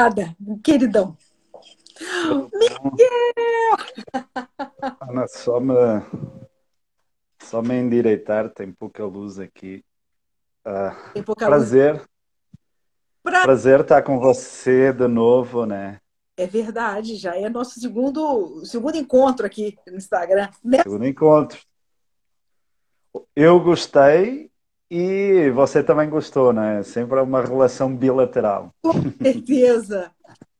Obrigada, queridão. Miguel! Ana, só me, só me endireitar, tem pouca luz aqui. Uh, tem pouca prazer. Luz. Pra... Prazer estar com você de novo, né? É verdade, já é nosso segundo, segundo encontro aqui no Instagram. Né? Segundo encontro. Eu gostei e você também gostou, né? Sempre é uma relação bilateral. Com certeza.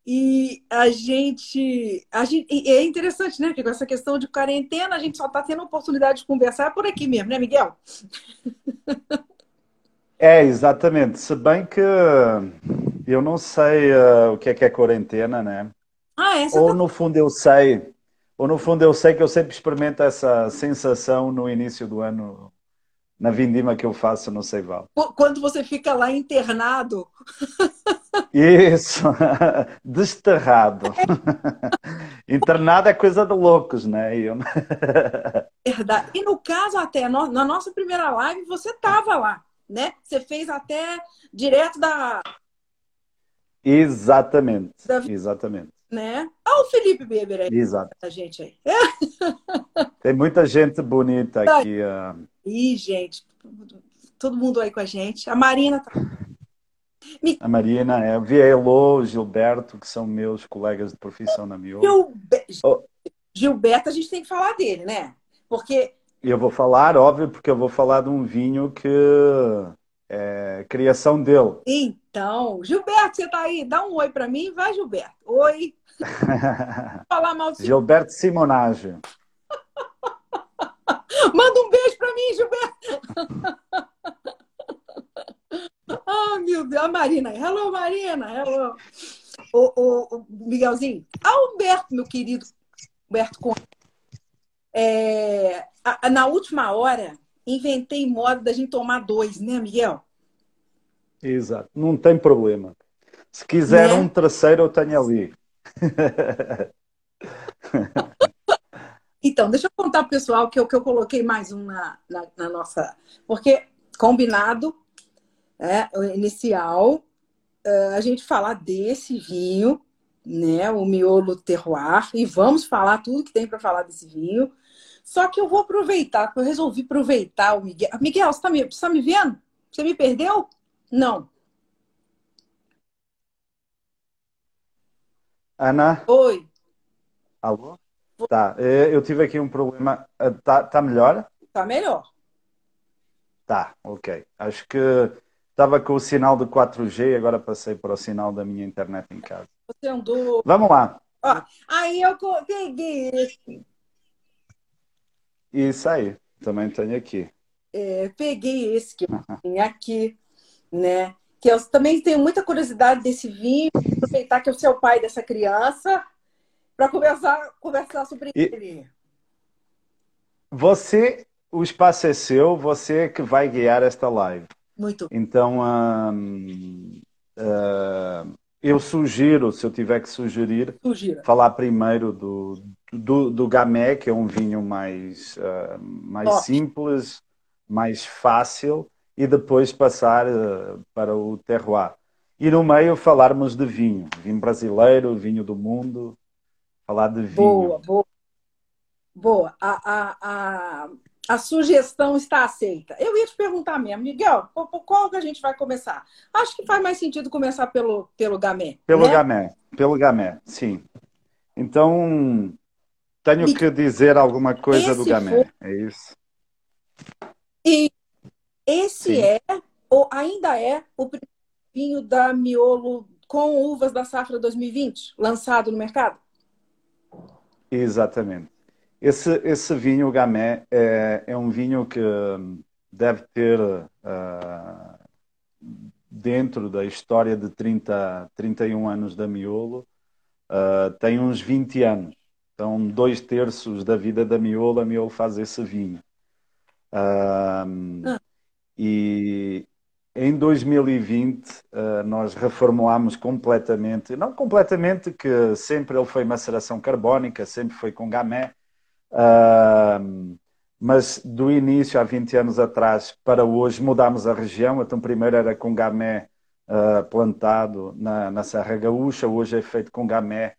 E a gente, a gente. é interessante, né? Porque com essa questão de quarentena, a gente só está tendo a oportunidade de conversar por aqui mesmo, né, Miguel? É, exatamente. Se bem que eu não sei uh, o que é que é quarentena, né? Ah, essa ou tá... no fundo eu sei, ou no fundo eu sei que eu sempre experimento essa sensação no início do ano, na vindima que eu faço no Seival. Quando você fica lá internado. Isso, desterrado. Internado é coisa de loucos, né? Eu... Verdade. E no caso, até na nossa primeira live, você estava lá né? Você fez até direto da. Exatamente. Da... Exatamente. Né? Olha o Felipe Beber aí. Exato. A gente aí. Tem muita gente bonita aqui. Uh... Ih, gente. Todo mundo aí com a gente. A Marina tá. A Marina, é, Vielô, o Gilberto, que são meus colegas de profissão na Miolo. Gilbe... Oh. Gilberto, a gente tem que falar dele, né? Porque eu vou falar, óbvio, porque eu vou falar de um vinho que é criação dele. Então, Gilberto, você tá aí? Dá um oi para mim. Vai, Gilberto. Oi. falar mal de Gilberto Simonage. Manda um beijo mim, Gilberto. oh, meu Deus. A Marina. Hello, Marina. Hello. O, o, o Miguelzinho. Alberto, meu querido. Alberto Conte. É, a, a, na última hora, inventei modo da gente tomar dois, né, Miguel? Exato, não tem problema. Se quiser né? um terceiro, eu tenho ali. então, deixa eu contar pro pessoal que eu, que eu coloquei mais um na, na, na nossa. Porque combinado, é, o inicial, uh, a gente falar desse vinho, né, o miolo terroir, e vamos falar tudo que tem para falar desse vinho. Só que eu vou aproveitar, eu resolvi aproveitar o Miguel. Miguel, você está me, tá me vendo? Você me perdeu? Não. Ana? Oi. Alô? Tá, é, eu tive aqui um problema. Ah, tá, tá melhor? Tá melhor. Tá, ok. Acho que estava com o sinal de 4G, agora passei para o sinal da minha internet em casa. Você andou. Vamos lá. Ó, aí eu peguei esse isso aí, também tenho aqui. É, peguei esse que tem aqui, né? Que eu também tenho muita curiosidade desse vinho, aproveitar que eu sou o pai dessa criança, para conversar, conversar sobre e ele. Você, o espaço é seu, você que vai guiar esta live. Muito. Então, hum, uh, eu sugiro, se eu tiver que sugerir, Sugira. falar primeiro do, do, do Gamé, que é um vinho mais, uh, mais simples, mais fácil, e depois passar uh, para o terroir. E no meio falarmos de vinho, vinho brasileiro, vinho do mundo, falar de vinho. Boa, boa. Boa. A, a, a, a sugestão está aceita. Eu ia te perguntar mesmo, Miguel, por, por qual que a gente vai começar? Acho que faz mais sentido começar pelo, pelo Gamé. Pelo né? Gamé, pelo Gamé, sim. Então, tenho e que dizer alguma coisa do Gamé, for... é isso? E esse sim. é, ou ainda é, o vinho da Miolo com uvas da safra 2020, lançado no mercado? Exatamente. Esse, esse vinho Gamay é, é um vinho que deve ter uh, dentro da história de 30, 31 anos da Miolo, uh, tem uns 20 anos. Então, dois terços da vida da Miolo, a Miolo faz esse vinho. Uh. E em 2020 uh, nós reformulámos completamente, não completamente, que sempre ele foi maceração carbónica, sempre foi com gamé, mas do início, há 20 anos atrás, para hoje, mudámos a região. Então, primeiro era com Gamé uh, plantado na, na Serra Gaúcha, hoje é feito com gamé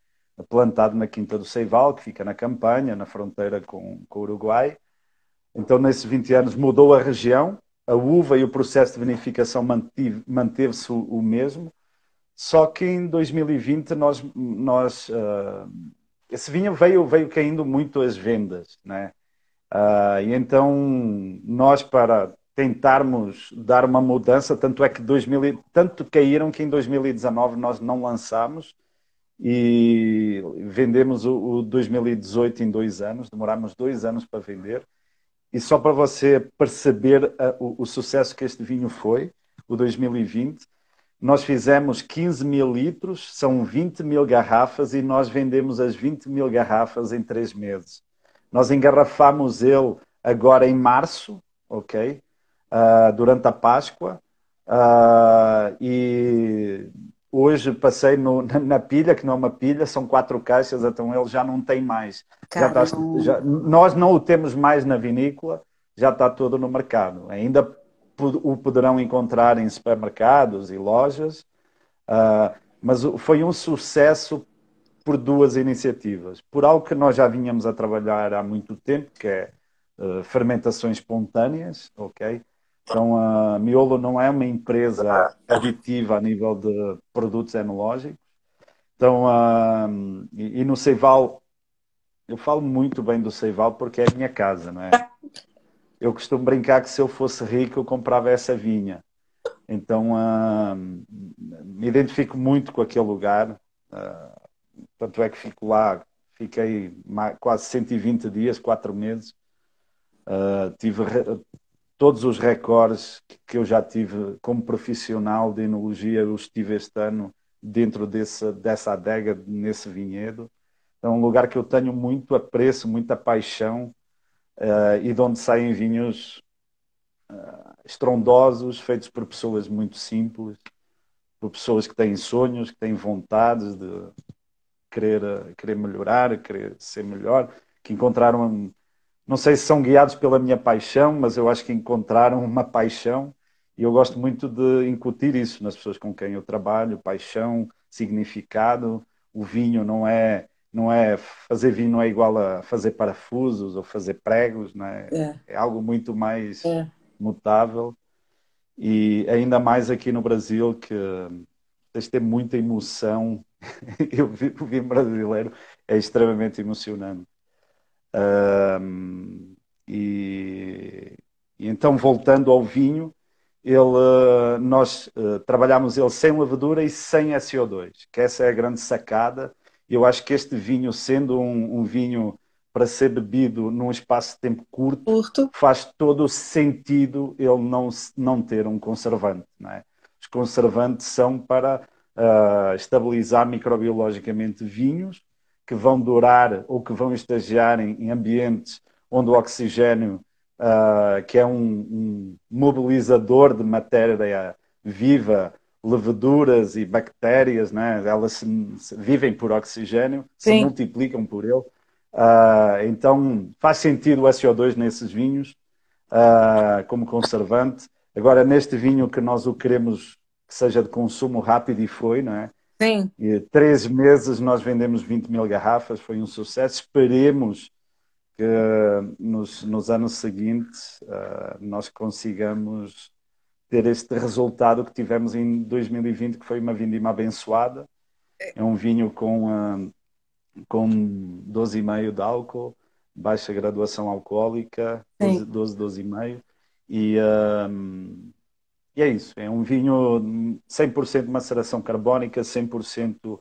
plantado na Quinta do Seival, que fica na Campanha, na fronteira com, com o Uruguai. Então, nesses 20 anos, mudou a região, a uva e o processo de vinificação manteve-se o, mesmo, só que em 2020 nós, nós uh, esse vinho veio, veio caindo muito as vendas, né? Uh, e então nós para tentarmos dar uma mudança, tanto é que 2000, tanto caíram que em 2019 nós não lançamos e vendemos o, o 2018 em dois anos, demorámos dois anos para vender. E só para você perceber a, o, o, sucesso que este vinho foi, o 2020, nós fizemos 15 mil litros, são 20 mil garrafas e nós vendemos as 20 mil garrafas em três meses. Nós engarrafamos ele agora em março, ok? Uh, durante a Páscoa. Uh, e Hoje passei no, na, na, pilha, que não é uma pilha, são quatro caixas, então ele já não tem mais. Já está, já, nós não o temos mais na vinícola, já está todo no mercado. Ainda o poderão encontrar em supermercados e lojas, uh, mas foi um sucesso por duas iniciativas. Por algo que nós já vínhamos a trabalhar há muito tempo, que é uh, fermentações espontâneas, ok? Então, a Miolo não é uma empresa aditiva a nível de produtos enológicos. Então, uh, e, e, no Ceival, eu falo muito bem do Ceival porque é a minha casa, não é? Eu costumo brincar que se eu fosse rico, eu comprava essa vinha. Então, uh, me identifico muito com aquele lugar. Tanto é que fico lá, fiquei quase 120 dias, quatro meses. Uh, tive todos os recordes que eu já tive como profissional de enologia, eu estive este ano dentro desse, dessa adega, nesse vinhedo. É um lugar que eu tenho muito apreço, muita paixão uh, e de onde saem vinhos uh, estrondosos, feitos por pessoas muito simples, por pessoas que têm sonhos, que têm vontades de querer, querer melhorar, querer ser melhor, que encontraram não sei se são guiados pela minha paixão, mas eu acho que encontraram uma paixão e eu gosto muito de incutir isso nas pessoas com quem eu trabalho, paixão, significado. O vinho não é não é fazer vinho não é igual a fazer parafusos ou fazer pregos, não é? É, é algo muito mais é. mutável e ainda mais aqui no Brasil que tens de ter muita emoção. eu vi, o vinho brasileiro é extremamente emocionante. Um, e, e, então, voltando ao vinho, ele, nós uh, trabalhamos ele sem levedura e sem SO2, que essa é a grande sacada. Eu acho que este vinho, sendo um, um vinho para ser bebido num espaço de tempo curto, curto, faz todo o sentido ele não, não ter um conservante. É? Os conservantes são para uh, estabilizar microbiologicamente vinhos que vão durar ou que vão estagiar em, em ambientes onde o oxigênio, uh, que é um, um, mobilizador de matéria viva, leveduras e bactérias, né? elas se, se vivem por oxigênio, Sim. se multiplicam por ele. Uh, então faz sentido o SO2 nesses vinhos uh, como conservante. Agora, neste vinho que nós o queremos que seja de consumo rápido e foi, não é? Sim. E três meses nós vendemos 20 mil garrafas, foi um sucesso. Esperemos que nos, nos anos seguintes uh, nós consigamos ter este resultado que tivemos em 2020, que foi uma vindima abençoada. É um vinho com, uh, com 12,5 de álcool, baixa graduação alcoólica, 12, 12, 12,5. E, uh, e é isso, é um vinho 100% maceração carbónica, 100%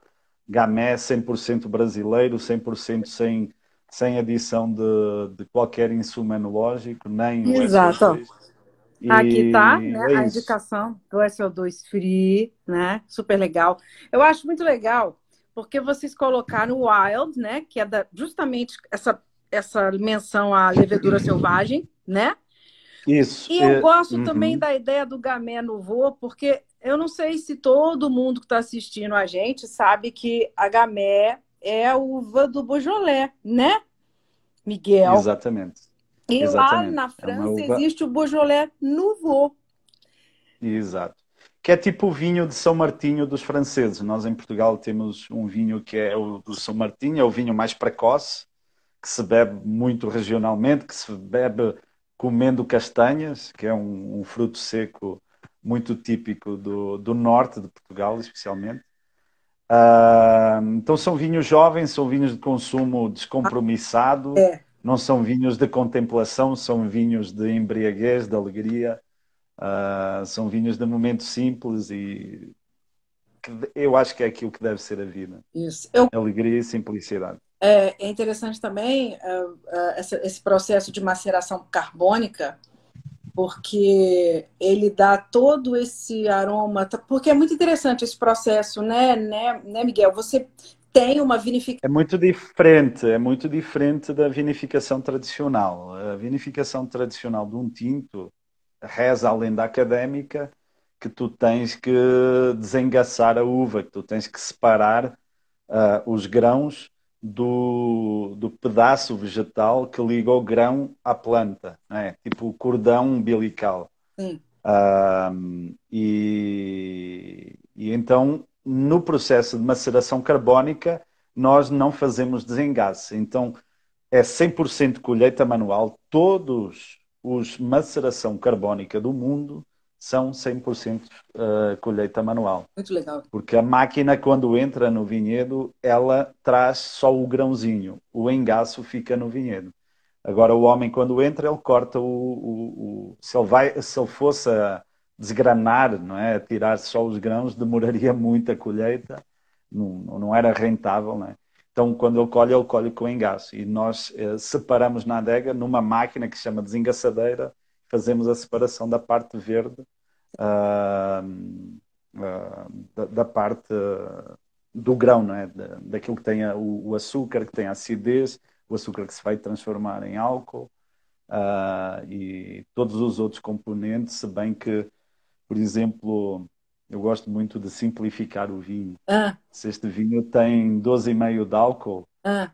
gamé, 100% brasileiro, 100% sem, sem adição de, de qualquer insumo enológico, nem Exato. E... Aqui está né, é a indicação do SO2 Free, né? Super legal. Eu acho muito legal porque vocês colocaram o Wild, né? Que é da, justamente essa, essa menção à levedura selvagem, né? Isso. E eu é... gosto uhum. também da ideia do Gamé Nouveau, porque eu não sei se todo mundo que está assistindo a gente sabe que a Gamé é a uva do Beaujolais, né, Miguel? Exatamente. E Exatamente. lá na é França é uva... existe o Beaujolais Nouveau. Exato. que é tipo o vinho de São Martinho dos franceses. Nós em Portugal temos um vinho que é o do São Martinho, é o vinho mais precoce, que se bebe muito regionalmente, que se bebe comendo castanhas, que é um, um fruto seco muito típico do, do norte de Portugal, especialmente. Uh, então são vinhos jovens, são vinhos de consumo descompromissado, é. não são vinhos de contemplação, são vinhos de embriaguez, de alegria, uh, são vinhos de momento simples e eu acho que é aquilo que deve ser a vida. Isso. Eu... Alegria e simplicidade. É, é interessante também uh, essa, esse processo de maceração carbônica, porque ele dá todo esse aroma, porque é muito interessante esse processo, né, né, né Miguel? Você tem uma vinificação. É muito diferente, é muito diferente da vinificação tradicional. A vinificação tradicional de um tinto reza além da académica que tu tens que desengaçar a uva, que tu tens que separar uh, os grãos do, do pedaço vegetal que liga o grão à planta, é? tipo o cordão umbilical. Sim. E, e então, no processo de maceração carbónica, nós não fazemos desengasse. Então, é 100% colheita manual. Todos os maceração carbónica do mundo são 100% uh, colheita manual. Muito legal. Porque a máquina, quando entra no vinhedo, ela traz só o grãozinho. O engaço fica no vinhedo. Agora, o homem, quando entra, ele corta o... o, o se, ele vai, se ele fosse desgranar, não é? tirar só os grãos, demoraria muito a colheita. Não, não era rentável, não é? Então, quando ele colhe, ele colhe com engaço. E nós eh, separamos na adega numa máquina que se chama desengaçadeira, fazemos a separação da parte verde uh, uh, da, da, parte do grão, não é? Da, daquilo que tem a, o, o, açúcar, que tem a acidez, o açúcar que se vai transformar em álcool e todos os outros componentes, se bem que, por exemplo, eu gosto muito de simplificar o vinho. Ah. Se este vinho tem 12,5 de álcool, ah.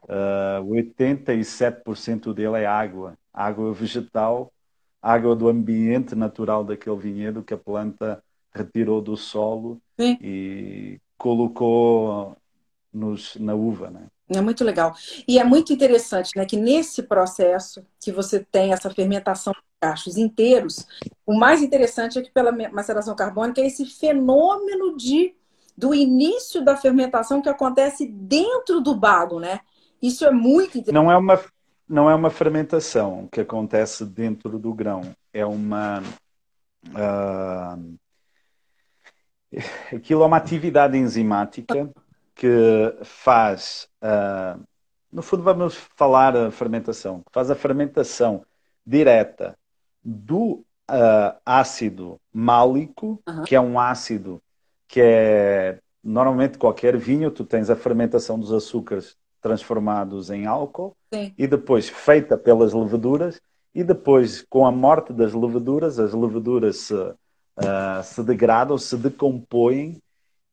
uh, 87% dele é água. Água vegetal água do ambiente natural daquele vinhedo que a planta retirou do solo Sim. e colocou nos, na uva, né? É muito legal. E é muito interessante, né, que nesse processo que você tem essa fermentação de cachos inteiros, o mais interessante é que pela maceração carbônica é esse fenômeno de do início da fermentação que acontece dentro do bago, né? Isso é muito interessante. Não é uma não é uma fermentação que acontece dentro do grão, é uma. Uh, aquilo é uma atividade enzimática que faz. Uh, no fundo, vamos falar a fermentação. Faz a fermentação direta do uh, ácido málico, uhum. que é um ácido que é. Normalmente, qualquer vinho, tu tens a fermentação dos açúcares transformados em álcool Sim. e depois feita pelas leveduras e depois com a morte das leveduras as leveduras se, uh, se degradam, se decompõem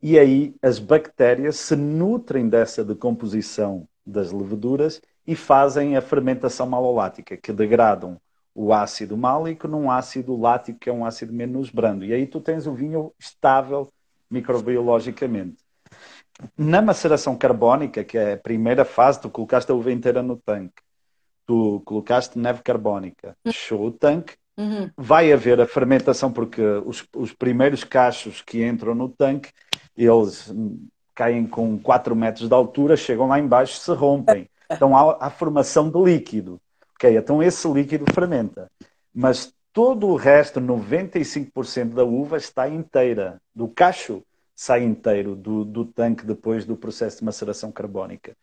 e aí as bactérias se nutrem dessa decomposição das leveduras e fazem a fermentação malolática, que degradam o ácido málico num ácido lático, que é um ácido menos brando. E aí tu tens o vinho estável microbiologicamente. Na maceração carbónica, que é a primeira fase, tu colocaste a uva inteira no tanque, tu colocaste neve carbónica, fechou o tanque, uhum. vai haver a fermentação, porque os, os primeiros cachos que entram no tanque, eles caem com 4 metros de altura, chegam lá embaixo se rompem. Então há a formação de líquido. Ok, então esse líquido fermenta. Mas todo o resto, 95% da uva está inteira. Do cacho sai inteiro do, do tanque depois do processo de maceração carbónica.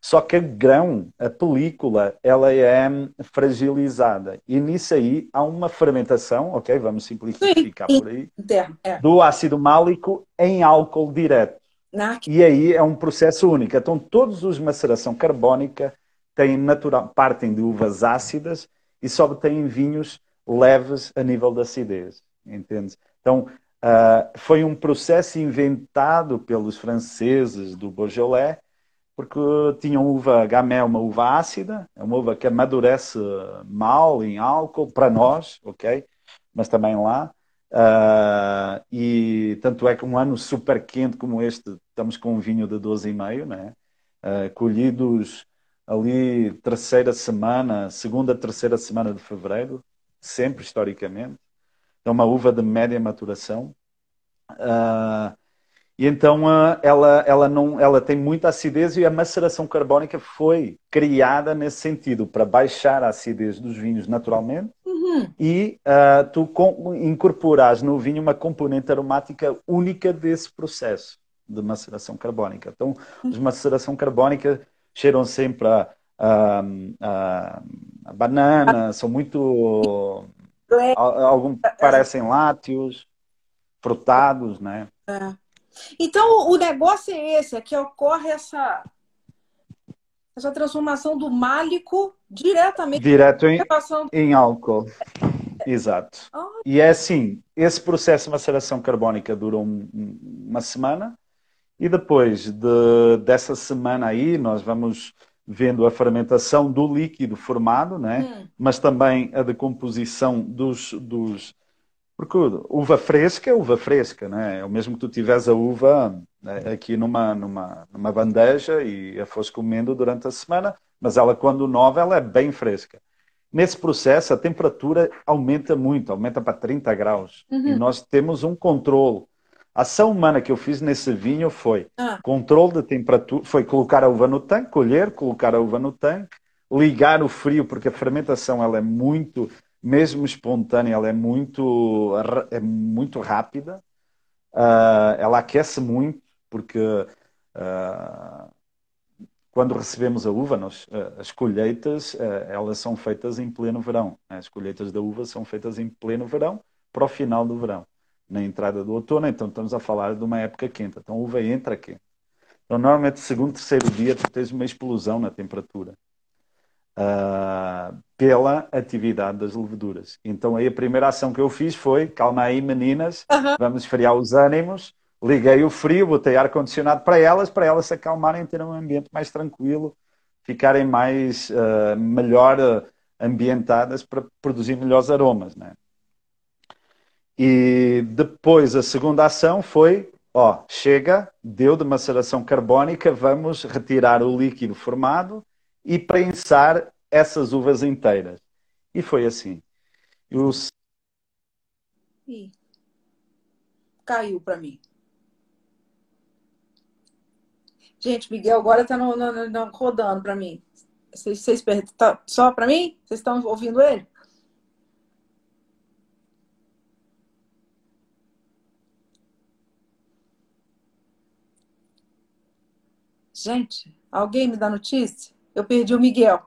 Só que a grão, a película, ela é fragilizada. E nisso aí há uma fermentação, ok? Vamos simplificar Sim, por aí, é. do ácido málico em álcool direto. E aí é um processo único. Então todos os maceração carbónica têm natural, partem de uvas ácidas e só têm vinhos leves a nível da acidez. Entende? Então Uh, foi um processo inventado pelos franceses do Beaujolais, porque tinham uva gamay, uma uva ácida, é uma uva que amadurece mal em álcool, para nós, ok? Mas também lá. Uh, e tanto é que um ano super quente como este, estamos com um vinho de 12,5, né? Uh, colhidos ali terceira semana, segunda, terceira semana de fevereiro, sempre historicamente. É uma uva de média maturação. Uh, e então uh, ela, ela, não, ela tem muita acidez e a maceração carbónica foi criada nesse sentido, para baixar a acidez dos vinhos naturalmente uhum. e uh, tu com, incorporas no vinho uma componente aromática única desse processo de maceração carbónica. Então, uhum. os maceração carbónica cheiram sempre a, a, a, a banana, são muito... Algum, parecem lácteos, frutados, né? É. Então, o negócio é esse, é que ocorre essa, essa transformação do málico diretamente Direto em, em álcool. Exato. Oh. E é assim, esse processo de maceração carbónica dura um, uma semana e depois de, dessa semana aí nós vamos vendo a fermentação do líquido formado, né? Hum. mas também a decomposição dos, dos porque uva fresca é uva fresca, né? É o mesmo que tu tiveres a uva né, aqui numa, numa, numa bandeja e a fores comendo durante a semana, mas ela, quando nova, ela é bem fresca. Nesse processo, a temperatura aumenta muito, aumenta para 30 graus. Uhum. E nós temos um controle. A ação humana que eu fiz nesse vinho foi ah. controle de temperatura, foi colocar a uva no tanque, colher, colocar a uva no tanque, ligar o frio, porque a fermentação ela é muito mesmo espontânea, ela é muito, é muito rápida. Uh, ela aquece muito, porque uh, quando recebemos a uva, nós, uh, as colheitas, elas são feitas em pleno verão. Né? As colheitas da uva são feitas em pleno verão, para o final do verão, na entrada do outono. Então, estamos a falar de uma época quente. Então, a uva entra quente. Então, normalmente, segundo, terceiro dia, tu tens uma explosão na temperatura uh, pela atividade das leveduras. Então aí a primeira ação que eu fiz foi, calma aí meninas, uhum. vamos esfriar os ânimos, liguei o frio, botei ar-condicionado para elas, para elas se acalmarem, ter um ambiente mais tranquilo, ficarem mais, uh, melhor uh, ambientadas para produzir melhores aromas, né? E depois a segunda ação foi, ó, chega, deu de maceração carbónica, vamos retirar o líquido formado e prensar essas uvas inteiras. E foi assim. Caiu para mim. Gente, Miguel agora está no, no, no, rodando para mim. Vocês, vocês tá só para mim? Vocês estão ouvindo ele? Gente, alguém me dá notícia? Eu perdi o Miguel.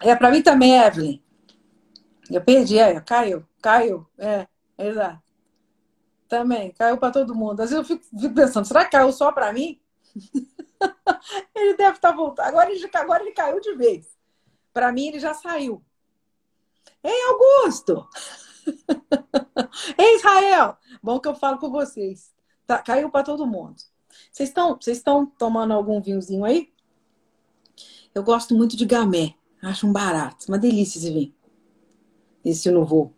É, para mim também, Evelyn. Eu perdi, é, caiu, caiu, é, exato. Também, caiu para todo mundo. Às vezes eu fico, fico, pensando, será que caiu só para mim? ele deve estar tá voltando. Agora ele, agora ele caiu de vez. Para mim, ele já saiu. Ei, Augusto! Ei, Israel! Bom que eu falo com vocês. Tá, caiu para todo mundo. Vocês estão vocês estão tomando algum vinhozinho aí? Eu gosto muito de gamé. Acho um barato. Uma delícia esse vinho. Esse novo.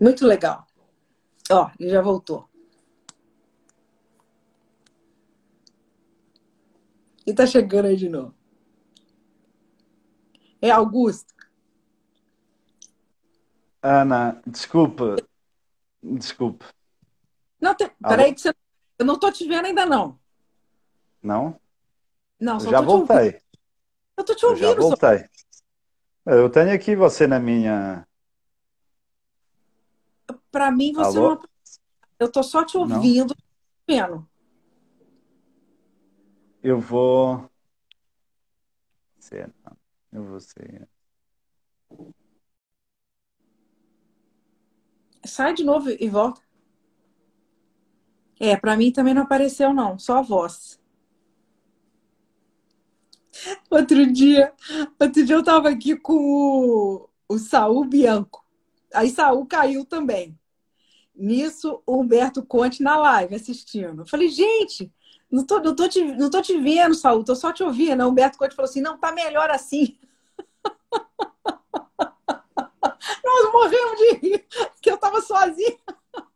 Muito legal. Ó, ele já voltou. E tá chegando aí de novo. É Augusto. Ana, desculpa. Desculpe. Não, te... peraí que você... Eu não tô te vendo ainda, não. Não? Não, só Já voltei. Eu tô te ouvindo. Eu já voltei. Só... Eu tenho aqui você na minha... Para mim, você Alô? não... Eu tô só te ouvindo, vendo. Eu vou... Eu vou ser... Sai de novo e volta. É, para mim também não apareceu, não, só a voz. Outro dia, outro dia eu tava aqui com o, o Saul Bianco. Aí Saul caiu também. Nisso, o Humberto Conte na live assistindo. Eu falei, gente, Não tô, não, tô te, não tô te vendo, Saúl, tô só te ouvindo. O Humberto Couto falou assim: não, tá melhor assim. Nós morremos de rir, que eu tava sozinha.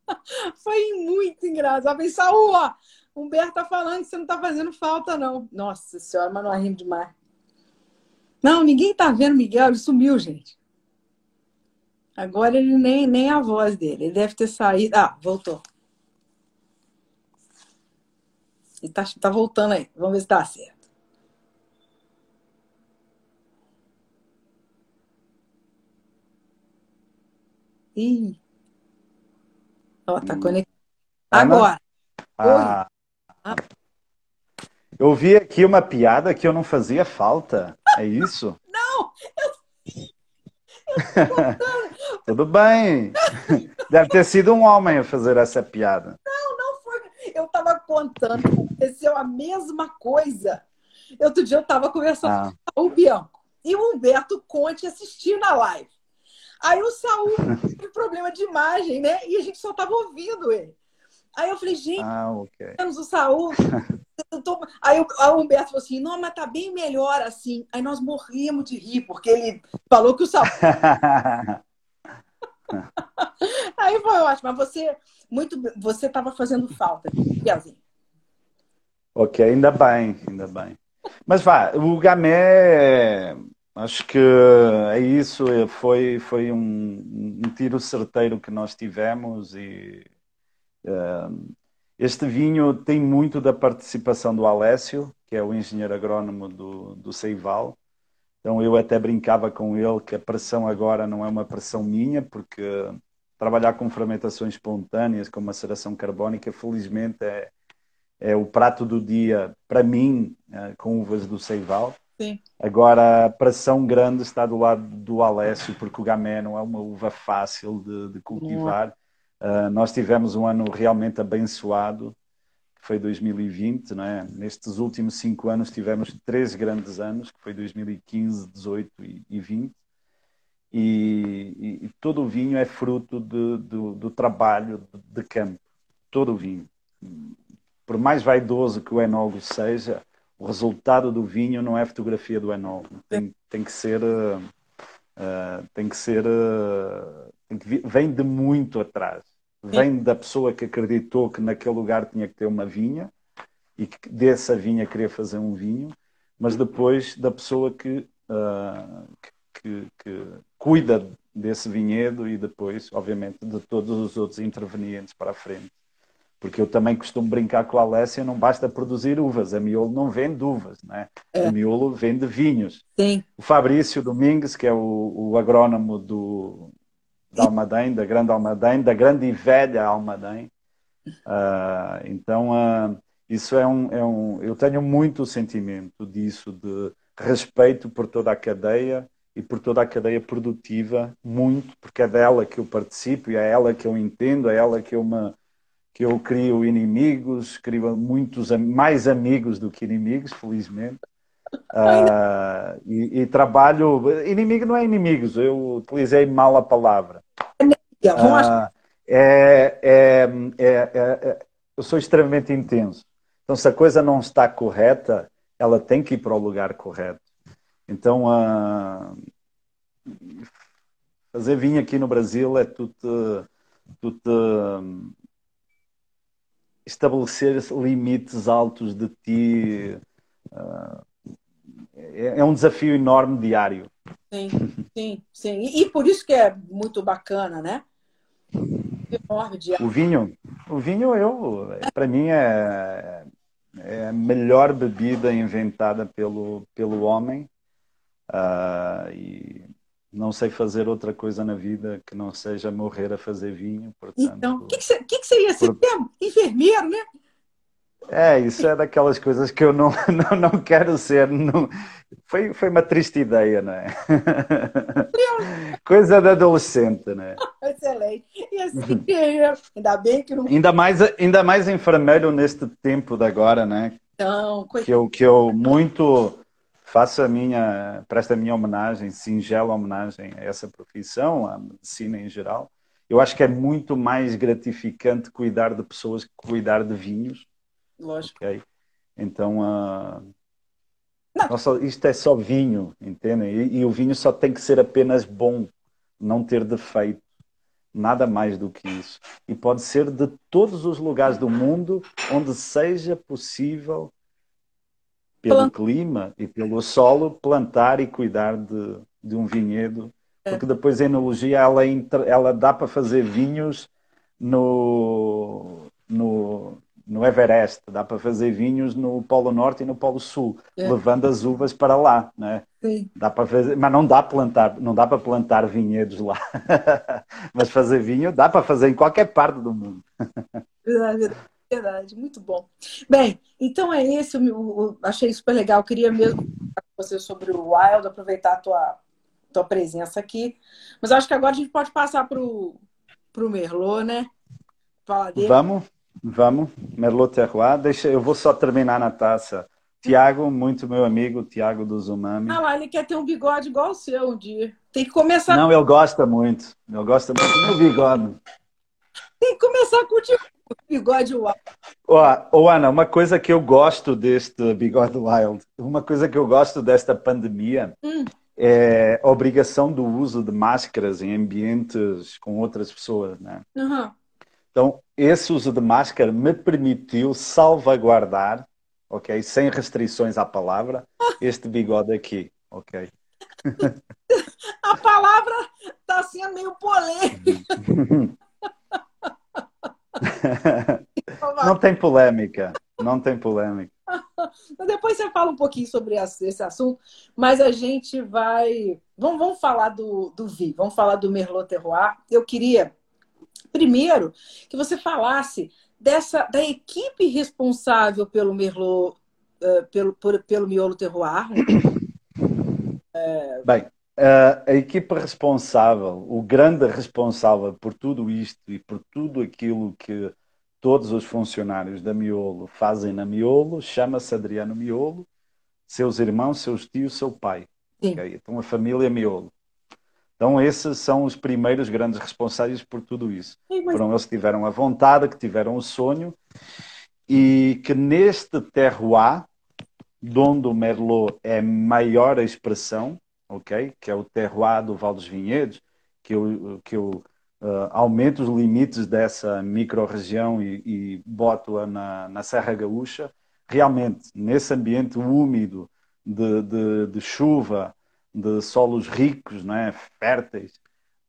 Foi muito engraçado. Eu Saúl, ó, Humberto tá falando que você não tá fazendo falta, não. Nossa senhora, mas nós rimos demais. Não, ninguém tá vendo Miguel, ele sumiu, gente. Agora ele nem, nem a voz dele. Ele deve ter saído. Ah, voltou. Ele tá, tá voltando aí. Vamos ver se tá certo. Ih. Ó, tá hum. conectado. Agora. Ah. ah. Eu vi aqui uma piada que eu não fazia falta. É isso? não! Eu... Tudo bem. Deve ter sido um homem a fazer essa piada. Não. Eu estava contando, aconteceu a mesma coisa. Outro dia eu estava conversando ah. com o Bianco e o Humberto Conte assistiu na live. Aí o Saul teve problema de imagem, né? E a gente só estava ouvindo ele. Aí eu falei, gente, ah, okay. temos o Saul. Aí o Humberto falou assim, não, mas tá bem melhor assim. Aí nós morríamos de rir, porque ele falou que o Saul. Aí foi ótimo. Mas você, muito, você estava fazendo falta, Bielzinho. Ok, ainda bem, ainda bem. Mas vá, o Gamé, acho que é isso, foi, foi um, um tiro certeiro que nós tivemos e este vinho tem muito da participação do Alessio, que é o engenheiro agrónomo do, do Seival. Então eu até brincava com ele que a pressão agora não é uma pressão minha, porque trabalhar com fermentações espontâneas, com maceração carbónica, felizmente é, é o prato do dia para mim, eh, com uvas do Seival. Sim. Agora, a pressão grande está do lado do Alessio, porque o Gamé não é uma uva fácil de, de cultivar. Uh, nós tivemos um ano realmente abençoado, foi 2020, não é? Nestes últimos cinco anos tivemos três grandes anos, que foi 2015, 18 e, 20. E, e, e, todo o vinho é fruto de, do, do trabalho de, campo. Todo o vinho. Por mais vaidoso que o enólogo seja, o resultado do vinho não é fotografia do enólogo. Tem, tem que ser... Uh, tem que ser... Uh, tem que, vem de muito atrás vem da pessoa que acreditou que naquele lugar tinha que ter uma vinha e que dessa vinha queria fazer um vinho, mas depois da pessoa que, uh, que, que, cuida desse vinhedo e depois, obviamente, de todos os outros intervenientes para a frente. Porque eu também costumo brincar com a Alessia, não basta produzir uvas, a Miolo não vende uvas, né? É. a Miolo vende vinhos. Sim. O Fabrício Domingues, que é o, o agrónomo do, da Almaden, da grande Almaden, da grande e velha Almaden. Uh, então, uh, isso é um, é um. Eu tenho muito sentimento disso, de respeito por toda a cadeia e por toda a cadeia produtiva, muito, porque é dela que eu participo e é ela que eu entendo, é ela que eu me que eu crio inimigos, crio muitos mais amigos do que inimigos, felizmente. Uh, e, e, trabalho. Inimigo não é inimigos, eu utilizei mal a palavra. Uh, é, é, é, eu sou extremamente intenso. Então, se a coisa não está correta, ela tem que ir para o lugar correto. Então, uh, fazer vinho aqui no Brasil é tudo, tudo estabelecer limites altos de ti. Uh, é, é um desafio enorme diário. Sim, sim, sim. E, e, por isso que é muito bacana, né? Enorme diário. O vinho, o vinho eu, para mim é, é a melhor bebida inventada pelo pelo homem. Uh, e não sei fazer outra coisa na vida que não seja morrer a fazer vinho. Portanto, então, o que, que, que, que, você ia ser? Por... Enfermeiro, né? É, isso é daquelas coisas que eu não, não, não quero ser. Não... Foi, foi uma triste ideia, não é? Coisa de adolescente, não é? Excelente. E assim, ainda bem que não. Ainda mais, ainda mais enfermeiro neste tempo de agora, né? Então, que eu, que eu muito faço a minha, presto a minha homenagem, singela homenagem a essa profissão, à medicina em geral. Eu acho que é muito mais gratificante cuidar de pessoas que cuidar de vinhos Lógico. Okay? Então, uh, nossa, isto é só vinho, entendem? E, e, o vinho só tem que ser apenas bom, não ter defeito. Nada mais do que isso. E pode ser de todos os lugares do mundo onde seja possível, pelo clima e pelo solo, plantar e cuidar de, de um vinhedo. É. Porque depois a enologia ela, ela dá para fazer vinhos no, no, no Everest, dá para fazer vinhos no Polo Norte e no Polo Sul, é. levando as uvas para lá, né? Sim. Dá para fazer, mas não dá plantar, não dá para plantar vinhedos lá. mas fazer vinho dá para fazer em qualquer parte do mundo. verdade, verdade, muito bom. Bem, então é esse, eu, achei super legal. Eu queria mesmo falar com você sobre o Wild, aproveitar a tua, tua presença aqui. Mas acho que agora a gente pode passar para o Merlot, né? Falar dele. Vamos. Vamos, Merlot Terroir. Deixa, eu vou só terminar na taça. Tiago, muito meu amigo, Tiago do Zumami. Ah lá, ele quer ter um bigode igual o seu um dia. Tem que começar. Não, ele gosta muito. Ele gosta muito do meu bigode. Tem que começar a curtir o bigode wild. Ô, Ana, uma coisa que eu gosto deste bigode wild, uma coisa que eu gosto desta pandemia hum. é a obrigação do uso de máscaras em ambientes com outras pessoas, né? Uhum. Então, esse uso de máscara me permitiu salvaguardar, ok, sem restrições à palavra, este bigode aqui, ok? A palavra está sendo meio polêmica. Não tem polêmica, não tem polêmica. Depois você fala um pouquinho sobre esse assunto, mas a gente vai. Vamos, vamos falar do, do Vi, vamos falar do Merlot Terroir. Eu queria Primeiro, que você falasse dessa da equipe responsável pelo Merlot, uh, pelo, por, pelo miolo terroir. Né? Bem, uh, a equipa responsável, o grande responsável por tudo isto e por tudo aquilo que todos os funcionários da Miolo fazem na Miolo, chama-se Adriano Miolo, seus irmãos, seus tios, seu pai. Okay? Então a família Miolo. Então, esses são os primeiros grandes responsáveis por tudo isso. Sim, mas... Foram eles que tiveram a vontade, que tiveram o sonho e que neste terroir, onde o Merlot é maior expressão, ok? Que é o terroir do Val dos Vinhedos, que eu, que eu uh, aumento os limites dessa micro-região e, e boto-a na, na Serra Gaúcha. Realmente, nesse ambiente úmido de, de, de chuva, de solos ricos, não é? férteis,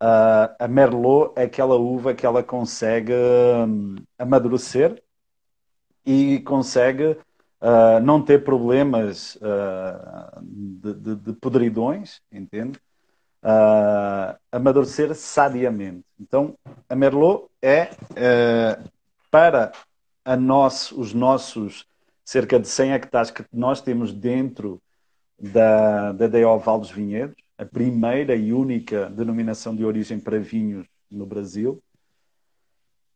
uh, a Merlot é aquela uva que ela consegue um, amadurecer e consegue uh, não ter problemas uh, de, de, de, podridões, entende? Amadurecer sadiamente. Então, a Merlot é para a nosso, os nossos cerca de 100 hectares que nós temos dentro da, da DO Val dos Vinhedos, a primeira e única denominação de origem para vinhos no Brasil.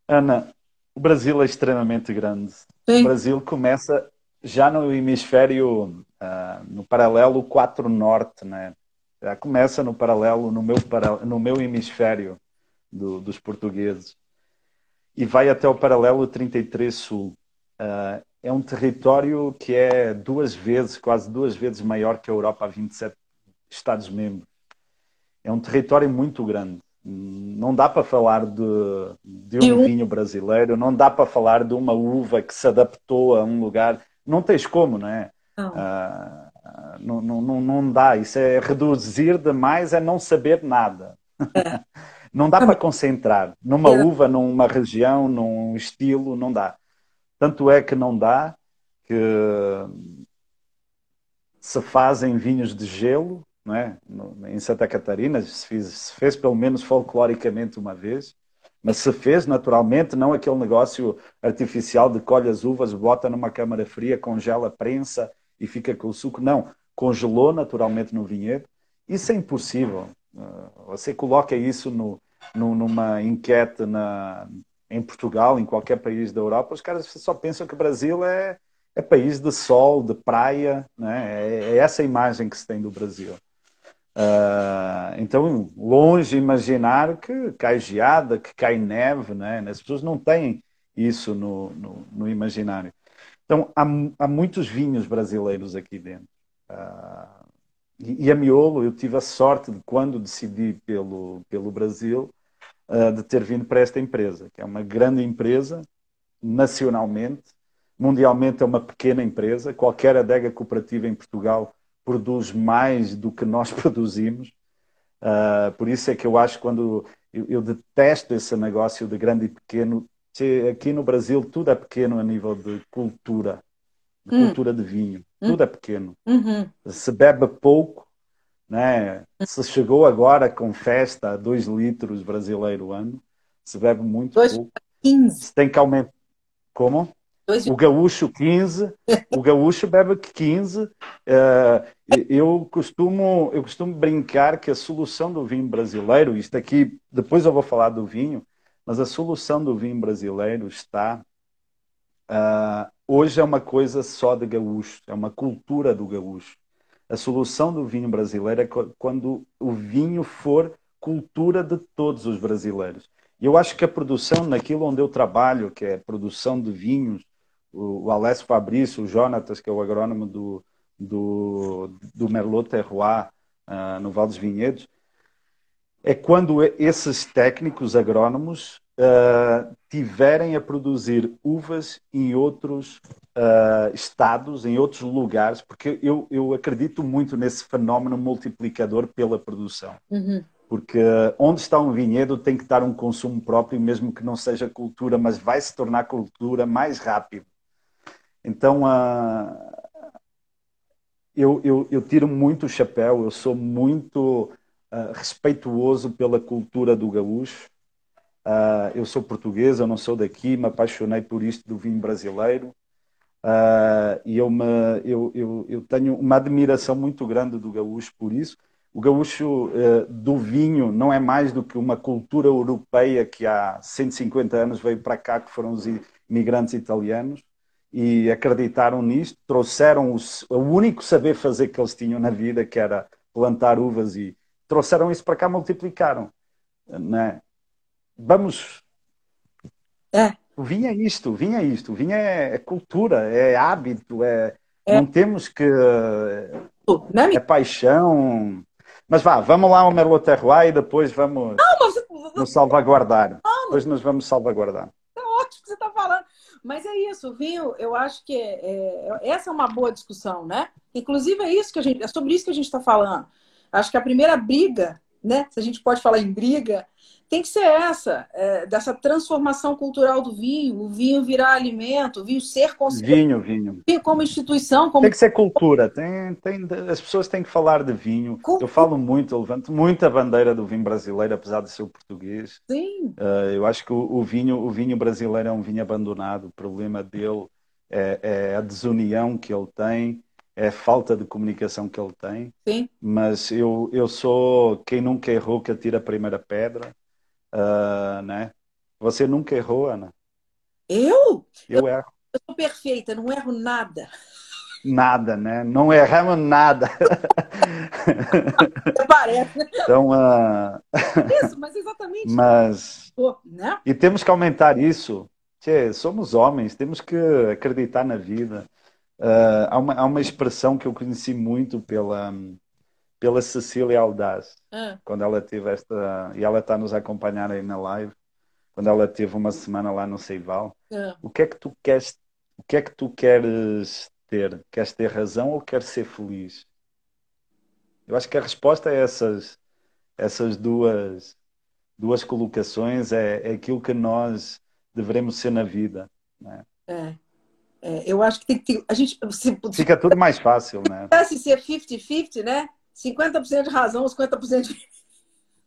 Ana, o Brasil é extremamente grande. Sim. O Brasil começa já no hemisfério, uh, no paralelo 4 norte, né? Já começa no paralelo, no meu, no meu hemisfério do, dos portugueses. E vai até o paralelo 33 sul. Uh, é um território que é duas vezes, quase duas vezes maior que a Europa a 27 Estados-membros. É um território muito grande. Não dá para falar de, de um vinho brasileiro, não dá para falar de uma uva que se adaptou a um lugar. Não tens como, não é? Não. Ah, não, não, não dá. Isso é reduzir demais, é não saber nada. É. não dá para concentrar. Numa é. uva, numa região, num estilo, não dá. Tanto é que não dá que se fazem vinhos de gelo, não é? em Santa Catarina, se fez, se fez pelo menos folcloricamente uma vez, mas se fez naturalmente, não aquele negócio artificial de colhe as uvas, bota numa câmara fria, congela, prensa e fica com o suco. Não, congelou naturalmente no vinhedo. Isso é impossível. Ah, você coloca isso no, no, numa enquete na, em Portugal, em qualquer país da Europa, os caras só pensam que o Brasil é, é país de sol, de praia, né? é, é essa imagem que se tem do Brasil. Uh, então, longe imaginar que cai geada, que cai neve, né? as pessoas não têm isso no, no, no imaginário. Então, há, há muitos vinhos brasileiros aqui dentro. Uh, e, e, a Miolo, eu tive a sorte de, quando decidi pelo, pelo Brasil, uh, de ter vindo para esta empresa, que é uma grande empresa, nacionalmente, mundialmente é uma pequena empresa. Qualquer adega cooperativa em Portugal produz mais do que nós produzimos. Uh, por isso é que eu acho quando eu, eu, detesto esse negócio de grande e pequeno. Aqui no Brasil tudo é pequeno a nível de cultura, de hum. cultura de vinho. Hum. Tudo é pequeno. Uhum. Se bebe pouco, né? Se chegou agora com festa a 2 litros brasileiro ano, se bebe muito dois, pouco. 15. Se tem que aumentar. Como? Dois... O gaúcho 15, o gaúcho bebe 15. Uh, eh, eu costumo eu costumo brincar que a solução do vinho brasileiro, isto aqui, depois eu vou falar do vinho, mas a solução do vinho brasileiro está uh, hoje é uma coisa só de gaúcho, é uma cultura do gaúcho. A solução do vinho brasileiro é quando o vinho for cultura de todos os brasileiros. E eu acho que a produção, naquilo onde eu trabalho, que é a produção de vinhos, o, Alessio Fabrício, o Jonatas, que é o agrônomo do, do, do Merlot Terroir, uh, no Val dos Vinhedos, é quando esses técnicos agrônomos uh, tiverem a produzir uvas em outros uh, estados, em outros lugares, porque eu, eu acredito muito nesse fenómeno multiplicador pela produção. Uhum. Porque onde está um vinhedo tem que estar um consumo próprio, mesmo que não seja cultura, mas vai se tornar cultura mais rápido. Então, uh, eu, eu, eu, tiro muito o chapéu, eu sou muito uh, respeituoso pela cultura do gaúcho. Uh, eu sou português, eu não sou daqui, me apaixonei por isto do vinho brasileiro. e eu, me, eu, eu, eu tenho uma admiração muito grande do gaúcho por isso. O gaúcho do vinho não é mais do que uma cultura europeia que há 150 anos veio para cá, que foram os imigrantes italianos e acreditaram nisto, trouxeram os, o único saber fazer que eles tinham na vida, que era plantar uvas, e trouxeram isso para cá, multiplicaram. Né? Vamos. É. O vinho é isto, o vinho é isto, o vinho é, é cultura, é hábito, é, é. não temos que. Não, é paixão. Mas vá, vamos lá ao Merlot Terroir e depois vamos não, mas... nos salvaguardar. Não, depois nos vamos salvaguardar. É ótimo que você está falando. Mas é isso, vinho, eu acho que é, é, essa é uma boa discussão, né? Inclusive é isso que a gente, é sobre isso que a gente está falando. Acho que a primeira briga, né? Se a gente pode falar em briga, tem que ser essa, é, dessa transformação cultural do vinho, o vinho virar alimento, o vinho ser considerado. Vinho, vinho. Vinho como instituição. Como... Tem que ser cultura, tem, tem, as pessoas têm que falar de vinho. Cultura. Eu falo muito, eu levanto muito a bandeira do vinho brasileiro, apesar de ser o português. Sim. Uh, eu acho que o, o, vinho, o vinho brasileiro é um vinho abandonado, o problema dele é, é a desunião que ele tem é a falta de comunicação que ele tem. Sim. Mas eu, eu sou quem nunca errou que atira a primeira pedra. Uh, né? Você nunca errou, Ana? Eu? Eu, eu erro. Eu sou perfeita, não erro nada. Nada, né? Não erramos nada. Parece. Então, uh... Isso, mas exatamente. Mas... né? E temos que aumentar isso. Tchê, somos homens, temos que acreditar na vida. Uh, há, uma, há uma expressão que eu conheci muito pela, pela Cecília Aldaz, ah. quando ela teve esta. E ela está nos a acompanhar aí na live, quando ela teve uma semana lá no Seival. Ah. O que é que tu queres? O que é que tu queres ter? Queres ter razão ou queres ser feliz? Eu acho que a resposta a essas, essas duas, duas colocações é, é aquilo que nós devemos ser na vida. Né? É. É, eu acho que tem que. A gente, se, Fica tudo mais fácil, né? Se ser 50-50, né? 50% de razão, 50% de.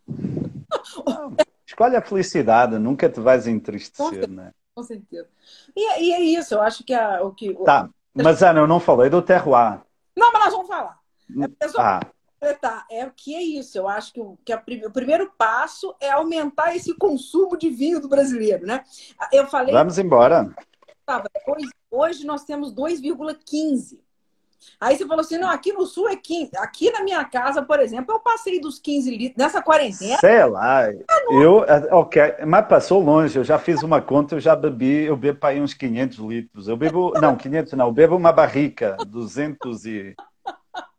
Não, escolhe a felicidade, nunca te vais entristecer, com né? Com certeza. E, e, é isso, eu acho que a, o que. Tá, mas Ana, eu não falei do terroir. Não, mas nós vamos falar. É só ah. É o que é isso. Eu acho que, o, que a, o primeiro passo é aumentar esse consumo de vinho do brasileiro, né? Eu falei. Vamos embora. Hoje, hoje nós temos 2,15 Aí você falou assim: não, aqui no sul é 15. Aqui na minha casa, por exemplo, eu passei dos 15 litros. Nessa quarentena. Sei lá. Eu, ok, mas passou longe. Eu já fiz uma conta, eu já bebi, eu bebo para aí uns 500 litros. Eu bebo, não, 500 não, eu bebo uma barrica, 200 e.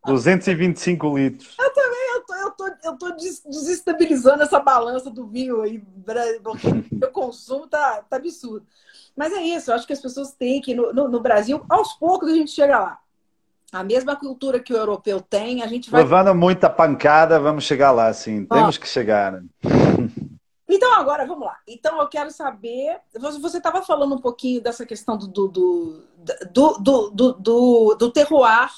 225 litros. Eu também, eu tô, eu tô, eu tô desestabilizando essa balança do vinho aí, porque o consumo tá, tá absurdo. Mas é isso, eu acho que as pessoas têm que, no, no, no Brasil, aos poucos a gente chega lá. A mesma cultura que o europeu tem, a gente vai. Levando muita pancada, vamos chegar lá, sim. Temos que chegar. Então, agora, vamos lá. Então, eu quero saber. Você estava falando um pouquinho dessa questão do, do, do, do, do, do, do terroir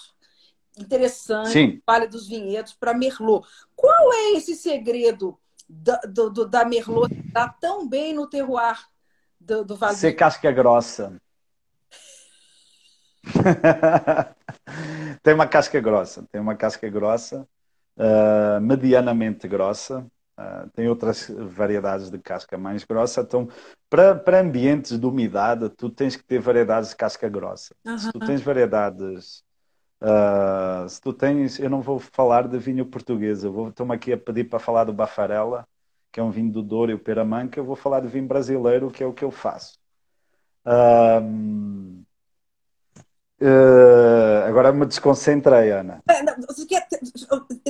interessante, Sim. Vale dos Vinhedos para Merlot. Qual é esse segredo da, do, da Merlot está tão bem no terroir do, do Vale? Ser casca grossa. tem uma casca grossa, tem uma casca grossa, uh, medianamente grossa. Uh, tem outras variedades de casca mais grossa. Então, para, para ambientes de umidade, tu tens que ter variedades de casca grossa. Uhum. Se tu tens variedades Uh, se tu tens, eu não vou falar de vinho português, eu vou, estou-me aqui a pedir para falar do Bafarella, que é um vinho do Douro e o Peramanca, eu vou falar de vinho brasileiro, que é o que eu faço. Uh, agora me desconcentrei, Ana.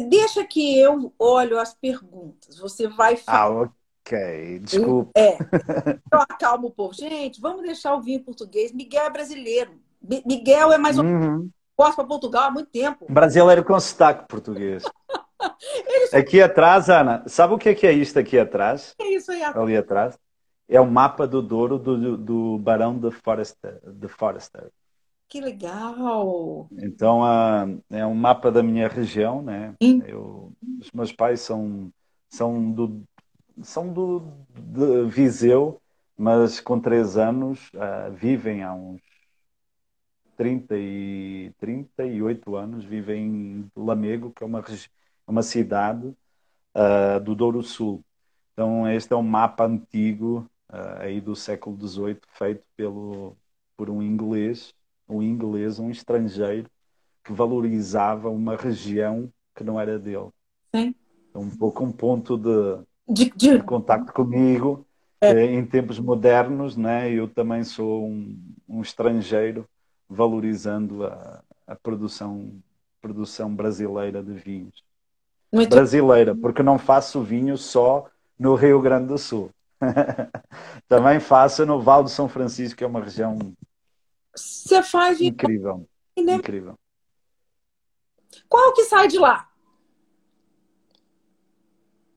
Deixa que eu olho as perguntas. Você vai falar. Ah, ok. Desculpa. É. Eu acalmo o povo. Gente, vamos deixar o vinho português. Miguel é brasileiro. Miguel é mais uhum posso para Portugal há muito tempo. Brasileiro com sotaque português. Aqui atrás, Ana, sabe o que é, que é isto aqui atrás? É isso aí atrás. Ali atrás. É o mapa do Douro do, do Barão de Forester, de Forester. Que legal! Então uh, é um mapa da minha região, né? Eu, os meus pais são, são do são do Viseu, mas com três anos uh, vivem há uns 30 e 38 anos, vive em Lamego, que é uma, uma cidade uh, do Douro Sul. Então, este é um mapa antigo, uh, aí do século XVIII, feito pelo, por um inglês, um inglês, um estrangeiro, que valorizava uma região que não era dele. Sim. Então, um pouco um ponto de, de, de... de contacto comigo. É. Eh, em tempos modernos, né, eu também sou um, um estrangeiro valorizando a, a produção, produção brasileira de vinhos. Muito... Brasileira, porque não faço vinho só no Rio Grande do Sul. Também faço no Val do São Francisco, que é uma região Você faz incrível. Né? Incrível. Qual que sai de lá?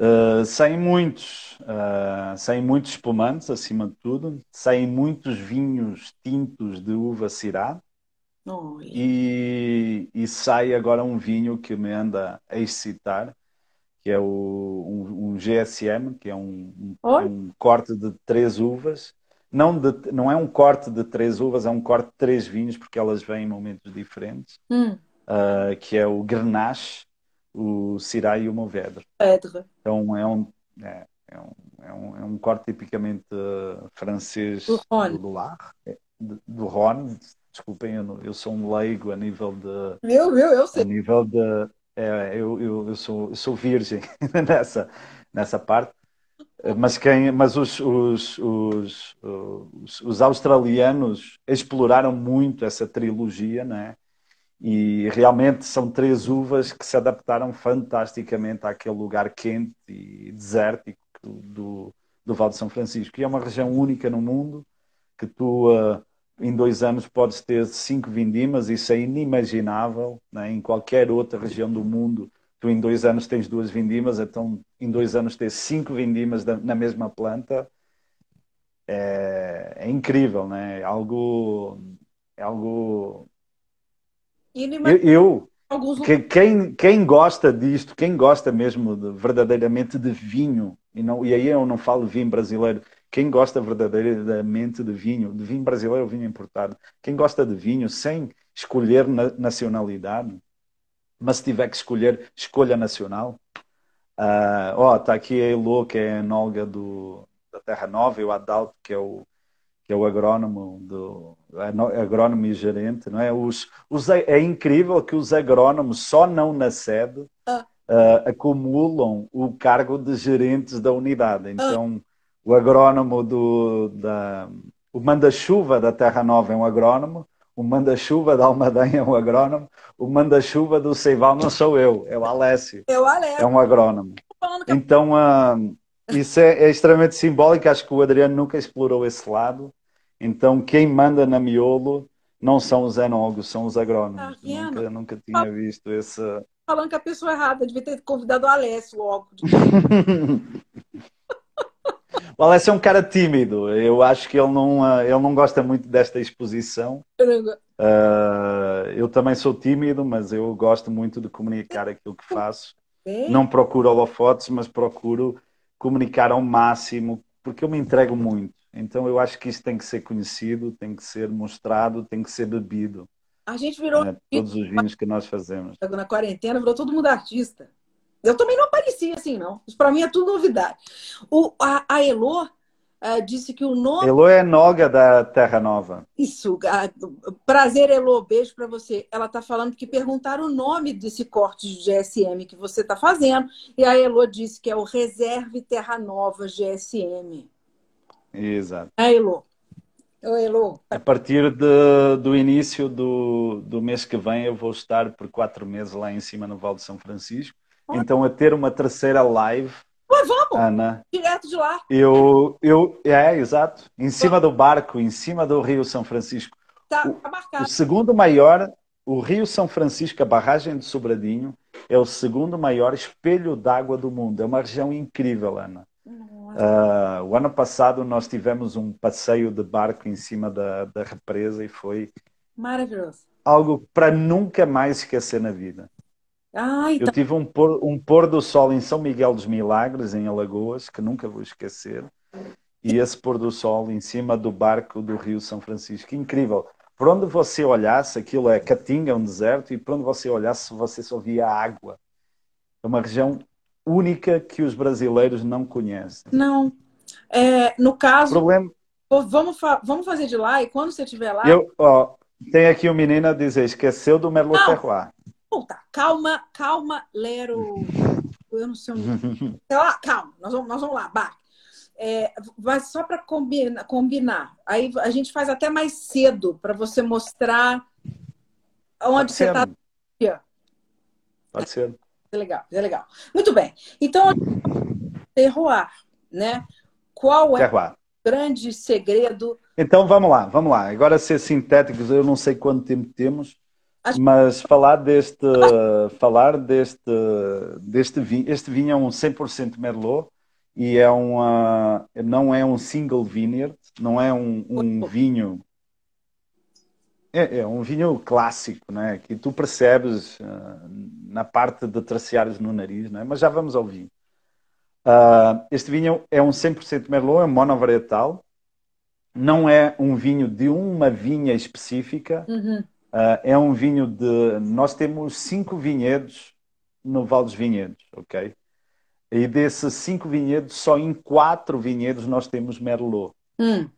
Uh, saem muitos, uh, saem muitos espumantes acima de tudo, saem muitos vinhos tintos de uva cirá e, e, sai agora um vinho que me anda a excitar, que é o, um, um GSM, que é um, um, um, corte de três uvas. Não, de, não é um corte de três uvas, é um corte de três vinhos, porque elas vêm em momentos diferentes, hum. uh, que é o Grenache o Syrah e o Mourvedre. Então é um, é, é, um, é, um, é um corte tipicamente uh, francês do Rhône. Do, Lar, é, do Rhône. Desculpem, eu, eu sou um leigo a nível de. Meu, meu, eu sei. A nível de. É, eu, eu, eu, sou, eu sou virgem nessa, nessa parte. Mas, quem, mas os, os, os, os, os australianos exploraram muito essa trilogia, né? E realmente são três uvas que se adaptaram fantasticamente àquele lugar quente e desértico do, do Val de São Francisco. E é uma região única no mundo que tu, em dois anos, podes ter cinco vindimas. Isso é inimaginável né? em qualquer outra região do mundo. Tu, em dois anos, tens duas vindimas, então, em dois anos, tens cinco vindimas na mesma planta. É, é incrível, né? É algo, é algo eu, eu quem, quem gosta disto, quem gosta mesmo de, verdadeiramente de vinho, e, não, e aí eu não falo vinho brasileiro, quem gosta verdadeiramente de vinho, de vinho brasileiro ou vinho importado, quem gosta de vinho sem escolher na, nacionalidade, mas se tiver que escolher, escolha nacional. Uh, ó, está aqui a Elo, que é a enóloga do, da Terra Nova, e o Adalto, que é o, que é o agrónomo do agrónomo e gerente, não é? Os, os, é incrível que os agrónomos só não na sede uh, acumulam o cargo de gerentes da unidade. Então, uh. o agrónomo do da, o manda-chuva da Terra Nova é um agrónomo, o manda-chuva da Almaden é um agrónomo, o manda-chuva do Seival não sou eu, é o Alessio. É o Alessio. É um agrónomo. Então, uh, isso é, é, extremamente simbólico. Acho que o Adriano nunca explorou esse lado. Então, quem manda na miolo não são os enólogos, são os agrónomos. Ah, nunca, nunca tinha visto esse. Falando que a pessoa errada, devia ter convidado o Alessio logo. o Alessio é um cara tímido. Eu acho que ele não, ah, ele não gosta muito desta exposição. Uh, eu também sou tímido, mas eu gosto muito de comunicar aquilo que faço. Não procuro holofotes, mas procuro comunicar ao máximo, porque eu me entrego muito. Então eu acho que isso tem que ser conhecido, tem que ser mostrado, tem que ser bebido. A gente virou. É, todos os vinhos que nós fazemos. Na quarentena virou todo mundo artista. Eu também não aparecia assim, não. Isso para mim é tudo novidade. O, a, a Elô uh, disse que o nome. Elô é Noga da Terra Nova. Isso. Uh, prazer, Elô. Beijo para você. Ela está falando que perguntaram o nome desse corte de GSM que você está fazendo. E a Elô disse que é o Reserve Terra Nova GSM. Exato. A Elô. A partir de, do início do, do mês que vem, eu vou estar por quatro meses lá em cima no Val de São Francisco. Então, a ter uma terceira live Ué, vamos! Ana. Direto de lá. Eu, eu, é, exato. Em cima do barco, em cima do Rio São Francisco. Tá, tá marcado. O segundo maior, o Rio São Francisco, a barragem de Sobradinho, é o segundo maior espelho d'água do mundo. É uma região incrível, Ana. Uh, o ano passado nós tivemos um passeio de barco em cima da, da represa e foi maravilhoso. Algo para nunca mais esquecer na vida. Ah, então... Eu tive um pôr, um pôr do sol em São Miguel dos Milagres, em Alagoas, que nunca vou esquecer. E esse pôr do sol em cima do barco do Rio São Francisco. Incrível. Por onde você olhasse, aquilo é Caatinga, um deserto, e por onde você olhasse, você só via água. É uma região única que os brasileiros não conhecem. Não. É, no caso, problema... vamos, fa vamos fazer de lá, e quando você estiver lá... Eu, ó, tem aqui um menino a dizer, esqueceu do Merlot Terroir. Puta, calma, calma, Lero. Eu não sei. Sei lá, calma, nós vamos, nós vamos lá, Bar. É, mas só para combinar, combinar, aí a gente faz até mais cedo para você mostrar onde você está. Pode ser. É legal, é legal. Muito bem. Então, terroir, né? Qual é terroir. o grande segredo? Então, vamos lá, vamos lá. Agora, ser sintéticos, eu não sei quanto tempo temos. Mas falar deste, falar deste, deste vinho, este vinho é um 100% Merlot e é uma, não é um single vineyard, não é um, um vinho, é, é, um vinho clássico, né? Que tu percebes uh, na parte de traciários no nariz, né? Mas já vamos ao vinho. Uh, este vinho é um 100% Merlot, é monovarietal, não é um vinho de uma vinha específica. Uhum Uh, é um vinho de. Nós temos cinco vinhedos no Val dos Vinhedos, ok? E desses cinco vinhedos, só em quatro vinhedos nós temos Merlot. Hum.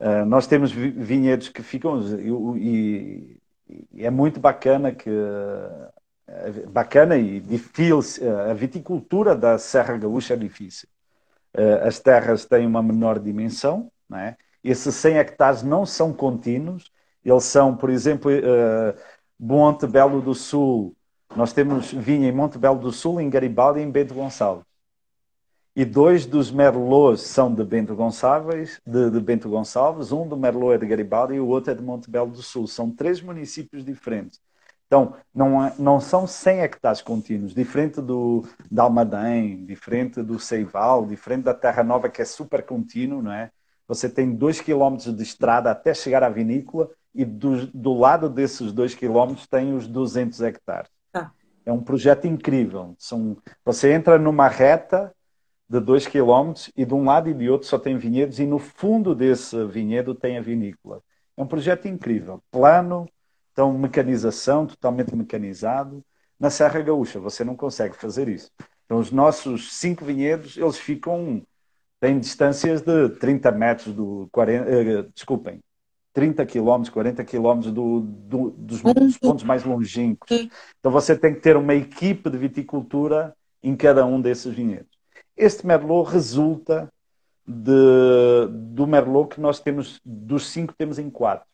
Uh, nós temos vinhedos que ficam. E, e é muito bacana que. Bacana e difícil. A viticultura da Serra Gaúcha é difícil. Uh, as terras têm uma menor dimensão, não é? Esses 100 hectares não são contínuos, eles são, por exemplo, uh, Monte Belo do Sul. Nós temos vinha em Monte Belo do Sul, em Garibaldi e em Bento Gonçalves. E dois dos Merlots são de Bento Gonçalves, de, de, Bento Gonçalves, um do Merlot é de Garibaldi e o outro é de Monte Belo do Sul. São três municípios diferentes. Então, não, não são 100 hectares contínuos, diferente do da Almadém, diferente do Seival, diferente da Terra Nova, que é super contínuo, não é? Você tem dois quilómetros de estrada até chegar à vinícola e do, do lado desses dois quilómetros tem os 200 hectares. Ah. É um projeto incrível. São, você entra numa reta de dois quilómetros e de um lado e de outro só tem vinhedos e no fundo desse vinhedo tem a vinícola. É um projeto incrível. Plano, então mecanização, totalmente mecanizado. Na Serra Gaúcha você não consegue fazer isso. Então os nossos cinco vinhedos, eles ficam tem distâncias de 30 metros do 40, uh, desculpem, 30 quilómetros, 40 quilómetros do, do, dos, dos, pontos mais longínquos. Então você tem que ter uma equipe de viticultura em cada um desses vinhedos. Este Merlot resulta de, do Merlot que nós temos, dos cinco temos em quatro.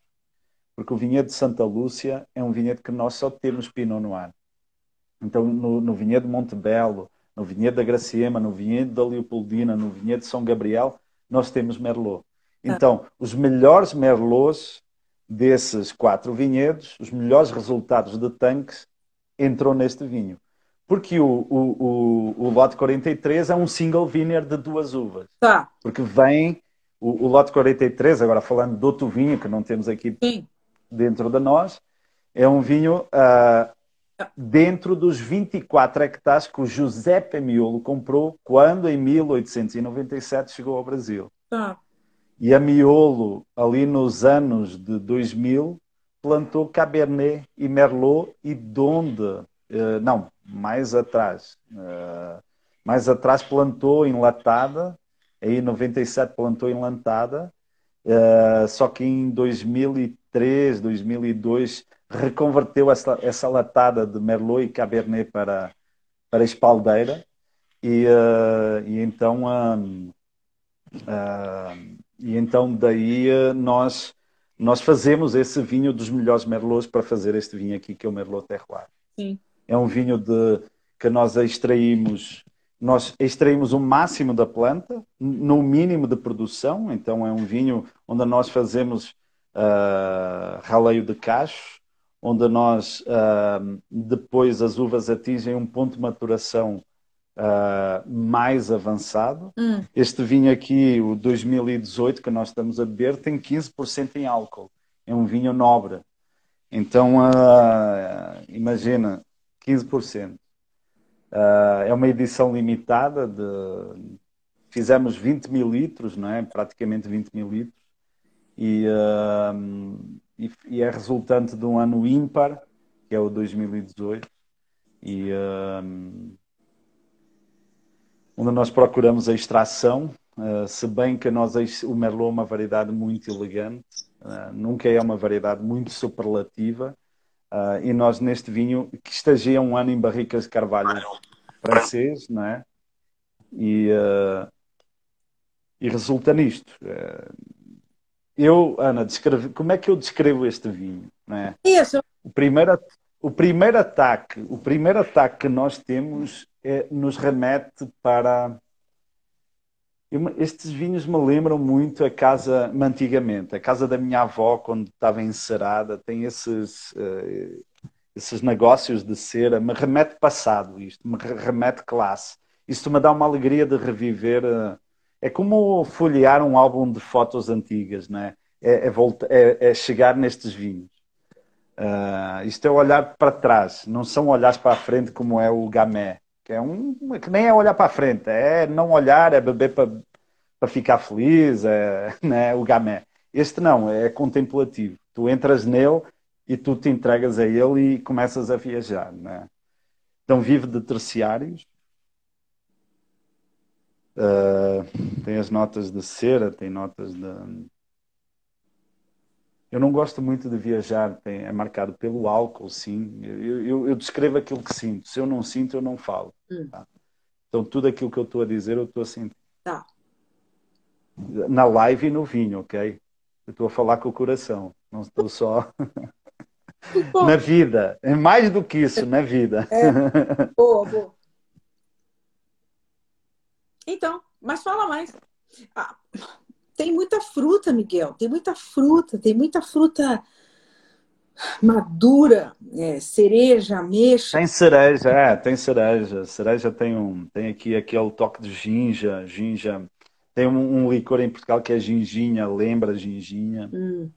Porque o vinhedo de Santa Lúcia é um vinhedo que nós só temos Pinot Noir. Então no, no vinhedo de Montebello, no vinhedo da Graciema, no vinhedo da Leopoldina, no vinhedo de São Gabriel, nós temos Merlot. Tá. Então, os melhores merlots desses quatro vinhedos, os melhores resultados de tanques, entrou neste vinho. Porque o, o, o, o lote 43 é um single vineyard de duas uvas. Tá. Porque vem o, o lote 43, agora falando do outro vinho que não temos aqui Sim. dentro de nós, é um vinho uh, dentro dos 24 hectares que o Giuseppe Miolo comprou quando, em 1897, chegou ao Brasil. Tá. E a Miolo, ali nos anos de 2000, plantou Cabernet e Merlot e Donde, eh, não, mais atrás, eh, mais atrás plantou enlatada, aí em 97 plantou enlatada, eh, só que em 2003, 2002 reconverteu essa, essa latada de Merlot e Cabernet para, para espaldeira. E, e então e então daí eh, nós nós fazemos esse vinho dos melhores merlots para fazer este vinho aqui que é o Merlot Terroir. Sim. É um vinho de que nós extraímos nós extraímos o máximo da planta no mínimo de produção, então é um vinho onde nós fazemos uh, raleio de cacho, onde nós uh, depois as uvas atingem um ponto de maturação uh, mais avançado. Hum. Este vinho aqui, o 2018, que nós estamos a beber, tem 15% em álcool. É um vinho nobre. Então, uh, imagina, 15%. Uh, ah, é uma edição limitada de... Fizemos 20 mil litros, não é? praticamente 20 mil litros. E, e, e, é resultante de um ano ímpar, que é o 2018. E, onde nós procuramos a extração, uh, se bem que nós, o Merlot é uma variedade muito elegante, uh, nunca é uma variedade muito superlativa, uh, e nós neste vinho, que estagia um ano em barricas de carvalho francês, não é? E, e resulta nisto. eu, Ana, como é que eu descrevo este vinho? Não é? Isso. O primeiro, o primeiro ataque, o primeiro ataque que nós temos é, nos remete para. Estes vinhos me lembram muito a casa, antigamente, a casa da minha avó, quando estava encerada, tem esses, uh, esses negócios de cera, me remete passado isto, me remete classe. Isto me dá uma alegria de reviver. Uh, é como folhear um álbum de fotos antigas, né? é, é, volta, é, é chegar nestes vinhos. Uh, isto é olhar para trás, não são olhar para a frente como é o gamé que é um que nem é olhar para frente, é não olhar, é beber para, para ficar feliz, é né, o gamé. Este não, é contemplativo. Tu entras nele e tu te entregas a ele e começas a viajar, né? Então vive de terciários. Uh, tem as notas de cera, tem notas de eu não gosto muito de viajar, tem, é marcado pelo álcool, sim. Eu, eu, eu, descrevo aquilo que sinto. Se eu não sinto, eu não falo. Hum. Tá? Então, tudo aquilo que eu estou a dizer, eu estou a sentir. Tá. Na live e no vinho, ok? Eu estou a falar com o coração. Não estou só. na vida. É mais do que isso, na vida. É. Boa, boa. Então, mas fala mais. Ah, tem muita fruta, Miguel. Tem muita fruta, tem muita fruta madura, é, cereja, ameixa. Tem cereja, é, tem cereja. Cereja tem um, tem aqui aquele toque de ginja, ginja. Tem um, um licor em Portugal que é ginginha, lembra ginginha. Hum.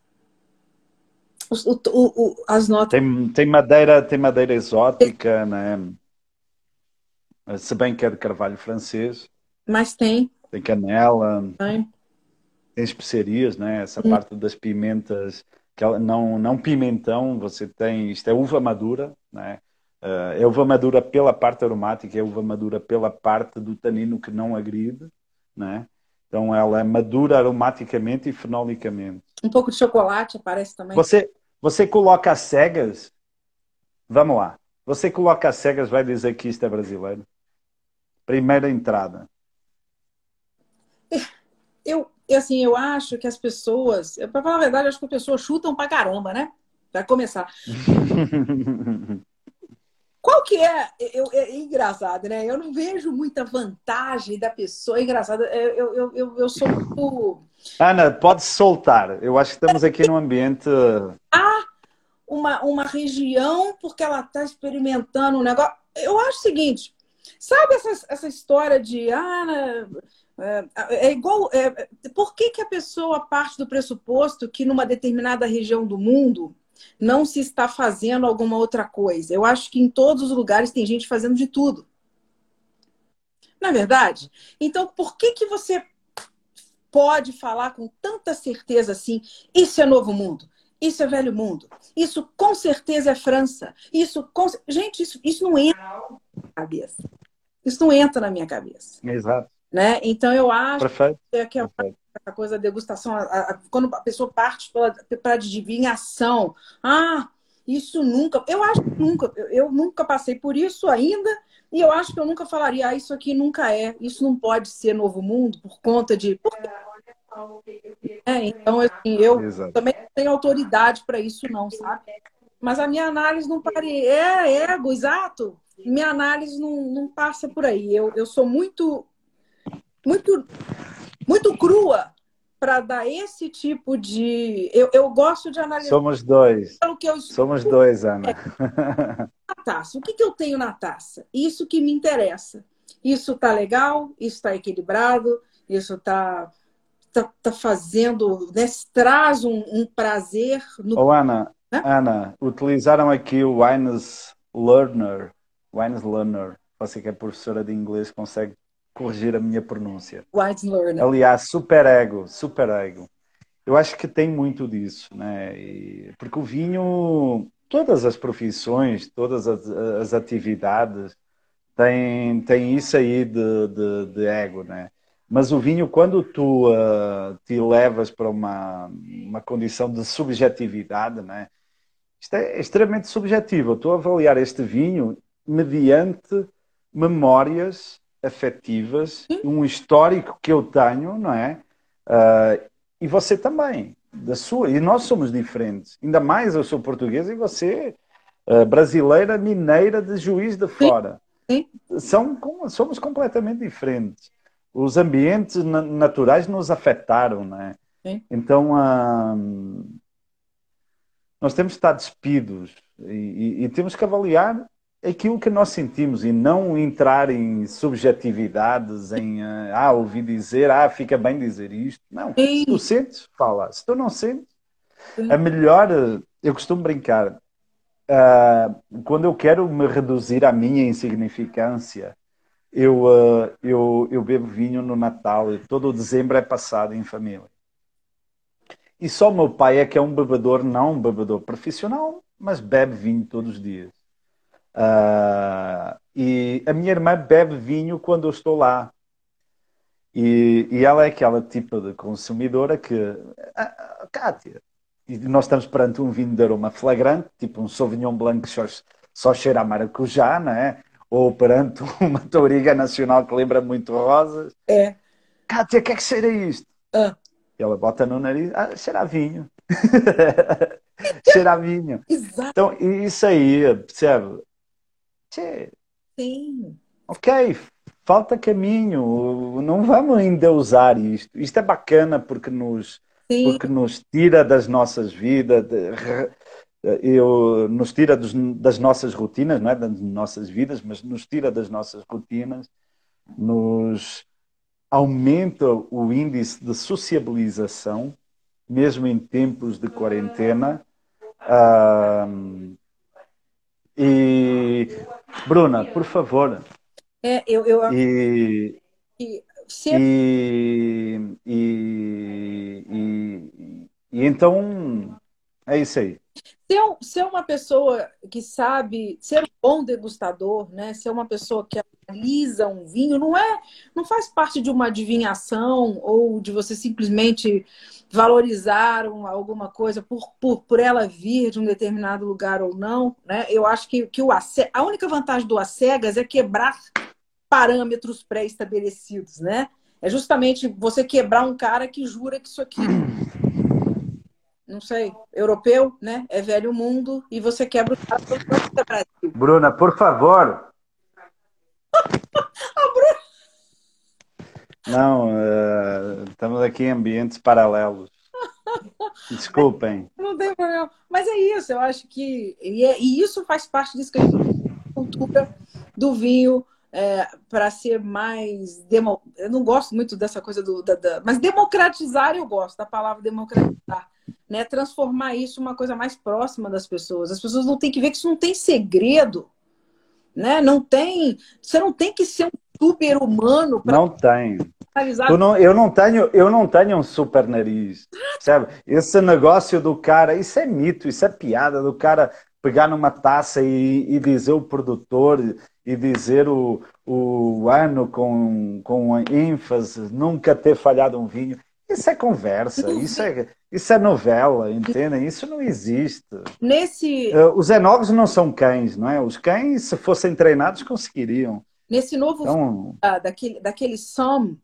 O, o, o, as notas. Tem, tem madeira, tem madeira exótica, né? Se bem que é de carvalho francês. Mas tem. Tem canela. Tem tem especiarias, né? Essa hum. parte das pimentas, não, não pimentão, você tem, isto é uva madura, né? Uh, é uva madura pela parte aromática, é uva madura pela parte do tanino que não agride, né? Então ela é madura aromaticamente e fenolicamente. Um pouco de chocolate aparece também. Você, você coloca as cegas. Vamos lá. Você coloca as cegas, vai dizer que isto é brasileiro. Primeira entrada. Eu, assim, eu acho que as pessoas, para falar a verdade, acho que as pessoas chutam pra caramba, né? Para começar. Qual que é? Eu, é, é engraçado, né? Eu não vejo muita vantagem da pessoa. É engraçado. Eu, eu, eu, eu sou muito. Ana, pode soltar. Eu acho que estamos aqui num ambiente. Ah, uma, uma região porque ela está experimentando um negócio. Eu acho o seguinte: sabe essa, essa história de. Ah, né, é, é igual. É, por que, que a pessoa parte do pressuposto que numa determinada região do mundo não se está fazendo alguma outra coisa. Eu acho que em todos os lugares tem gente fazendo de tudo. Não é verdade? Então, por que, que você pode falar com tanta certeza assim? Isso é novo mundo. Isso é velho mundo. Isso com certeza é França. Isso com... Gente, isso, isso não entra na minha cabeça. Isso não entra na minha cabeça. Exato. Né? Então eu acho Perfeito. que é Perfeito a coisa da degustação, a, a, quando a pessoa parte para adivinhação. Ah, isso nunca. Eu acho que nunca. Eu, eu, nunca passei por isso ainda. E eu acho que eu nunca falaria, ah, isso aqui nunca é. Isso não pode ser novo mundo por conta de. É, então, assim, eu Exato. também não tenho autoridade para isso, não, sabe? Mas a minha análise não pare... é ego, exato. Minha análise não, não passa por aí. Eu, eu sou muito, muito muito crua para dar esse tipo de. Eu, eu gosto de analisar. Somos dois. Eu Somos dois, Ana. É. Taça. O que, que eu tenho na taça? Isso que me interessa. Isso tá legal, isso está equilibrado, isso tá, tá, tá fazendo, né? traz um, um prazer no. Oh, Ana, né? Ana, utilizaram aqui o Wines Learner. Wines Learner. Você que é professora de inglês consegue corrigir a minha pronúncia. White learner. Aliás, super ego, super ego. Eu acho que tem muito disso, né? E, porque o vinho, todas as profissões, todas as, as atividades têm, têm isso aí de, de, de, ego, né? Mas o vinho, quando tu uh, te levas para uma, uma condição de subjetividade, né? Isto é extremamente subjetivo. Eu estou a avaliar este vinho mediante memórias afetivas, um histórico que eu tenho, não é? Uh, e você também, da sua. E nós somos diferentes. Ainda mais eu sou português e você uh, brasileira, mineira, de juiz de fora. Sim. São, somos completamente diferentes. Os ambientes naturais nos afetaram, não é? Sim. Então, uh, nós temos de estar despidos e, e, e temos que avaliar aquilo que nós sentimos e não entrar em subjetividades, em uh, ah, ouvi dizer, ah, fica bem dizer isto. Não, Sim. se tu sentes, fala. Se tu não sentes, Sim. a melhor, eu costumo brincar, uh, quando eu quero me reduzir à minha insignificância, eu, uh, eu, eu bebo vinho no Natal e todo o dezembro é passado em família. E só o meu pai é que é um bebedor, não um bebedor profissional, mas bebe vinho todos os dias. Uh, e a minha irmã bebe vinho quando eu estou lá. E, e ela é aquela tipo de consumidora que. Ah, Kátia, e nós estamos perante um vinho de aroma flagrante, tipo um Sauvignon Blanc que só, só cheira a maracujá, não é? Ou perante uma touriga nacional que lembra muito rosas. É. Kátia, o que é que cheira isto? Ah. E ela bota no nariz, ah, cheira a vinho. cheira a vinho. Exato. Então, isso aí, percebe? Sim. Ok, falta caminho, não vamos endeusar isto. Isto é bacana porque nos, porque nos tira das nossas vidas, eu, nos tira dos, das nossas rotinas, não é das nossas vidas, mas nos tira das nossas rotinas, nos aumenta o índice de sociabilização, mesmo em tempos de quarentena. Uh, e Bruna, por favor. É, eu, eu... E, e, e, e, e, e então é isso aí. Ser, ser uma pessoa que sabe ser um bom degustador, né? Ser uma pessoa que analisa um vinho, não é, não faz parte de uma adivinhação ou de você simplesmente valorizar uma, alguma coisa por, por, por ela vir de um determinado lugar ou não, né? Eu acho que, que o a única vantagem do ACEGAS é quebrar parâmetros pré-estabelecidos, né? É justamente você quebrar um cara que jura que isso aqui não sei, europeu, né? É velho mundo e você quebra o cara do Brasil. Bruna, por favor. a Bruna. Não, uh, estamos aqui em ambientes paralelos. Desculpem. Não tem problema. Mas é isso, eu acho que. E, é, e isso faz parte disso que a gente cultura do vinho. É, para ser mais demo... eu não gosto muito dessa coisa do da, da... mas democratizar eu gosto da palavra democratizar né, transformar isso uma coisa mais próxima das pessoas. As pessoas não têm que ver que isso não tem segredo, né? Não tem, você não tem que ser um super humano para Não tem. Não, eu não tenho, eu não tenho um super nariz, sabe? Esse negócio do cara, isso é mito, isso é piada do cara pegar numa taça e, e dizer o produtor e dizer o, o ano com, com ênfase, nunca ter falhado um vinho. Isso é conversa, isso é, isso é novela, entendem? Isso não existe. Nesse... Eh, os enólogos não são cães, não é? Os cães, se fossem treinados, conseguiriam. Nesse novo então... daquele, daquele Som,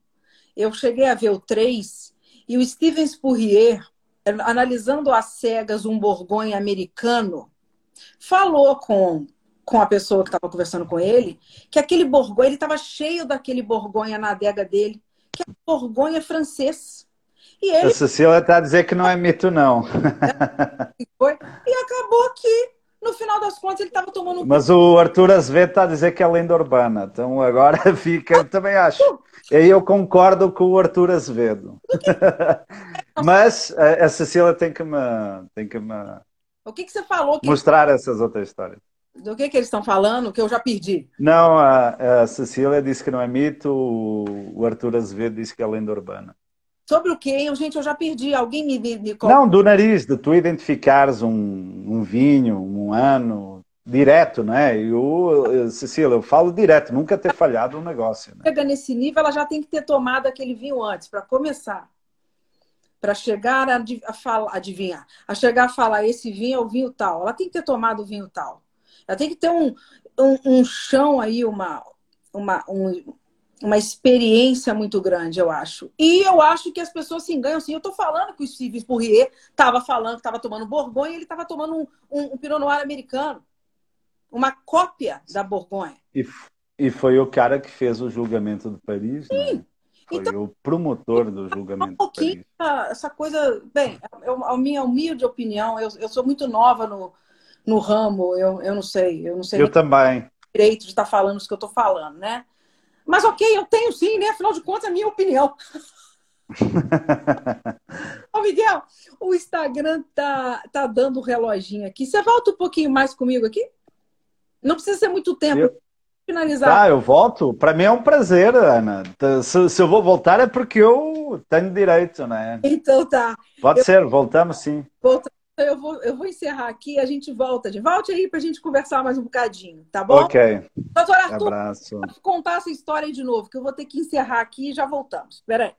eu cheguei a ver o 3 e o Steven Spurrier, analisando às cegas um borgonha americano, falou com, com a pessoa que estava conversando com ele que aquele borgonha, ele estava cheio daquele borgonha na adega dele, que é borgonha francês. E ele... A Cecília está a dizer que não é mito, não. E acabou que, no final das contas, ele estava tomando... Mas o Arthur Azevedo está a dizer que é lenda urbana. Então agora fica... Eu também acho. E aí eu concordo com o Arthur Azevedo. Mas a Cecília tem que me... Tem que me... O que, que você falou? Que... Mostrar essas outras histórias. Do que, que eles estão falando que eu já perdi? Não, a, a Cecília disse que não é mito, o Arthur Azevedo disse que é lenda urbana. Sobre o quê? Gente, eu já perdi. Alguém me, me. Não, do nariz, de tu identificares um, um vinho, um ano, direto, né? Eu, Cecília, eu falo direto, nunca ter falhado um negócio. Né? Chega nesse nível, ela já tem que ter tomado aquele vinho antes, para começar. Para chegar a, a falar, adivinhar, a chegar a falar, esse vinho é o vinho tal. Ela tem que ter tomado o vinho tal. Ela tem que ter um, um, um chão aí, uma, uma, um, uma experiência muito grande, eu acho. E eu acho que as pessoas se enganam. Assim, eu estou falando que o Steve Spurrier estava falando que estava tomando Borgonha e ele estava tomando um, um, um, Pinot Noir americano. Uma cópia da Borgonha. E, e foi o cara que fez o julgamento de Paris, Sim. Né? Foi então, o promotor do julgamento um pouquinho. Essa coisa... Bem, eu, a minha humilde opinião, eu, eu sou muito nova no, no ramo, eu, eu não sei. Eu não sei eu também. direito de estar falando isso que eu estou falando, né? Mas ok, eu tenho sim, né? Afinal de contas, é a minha opinião. Ô, Miguel, o Instagram tá, tá dando o reloginho aqui. Você volta um pouquinho mais comigo aqui? Não precisa ser muito tempo. Eu... Finalizar. Tá, eu volto. Para mim é um prazer, Ana. Se, se, eu vou voltar é porque eu tenho direito, né? Então tá. Pode eu... ser, voltamos sim. Volta eu vou, eu vou encerrar aqui a gente volta. De volte aí para a gente conversar mais um bocadinho, tá bom? Ok. Doutor Arthur, Abraço. contar essa história de novo, que eu vou ter que encerrar aqui e já voltamos. Espera aí.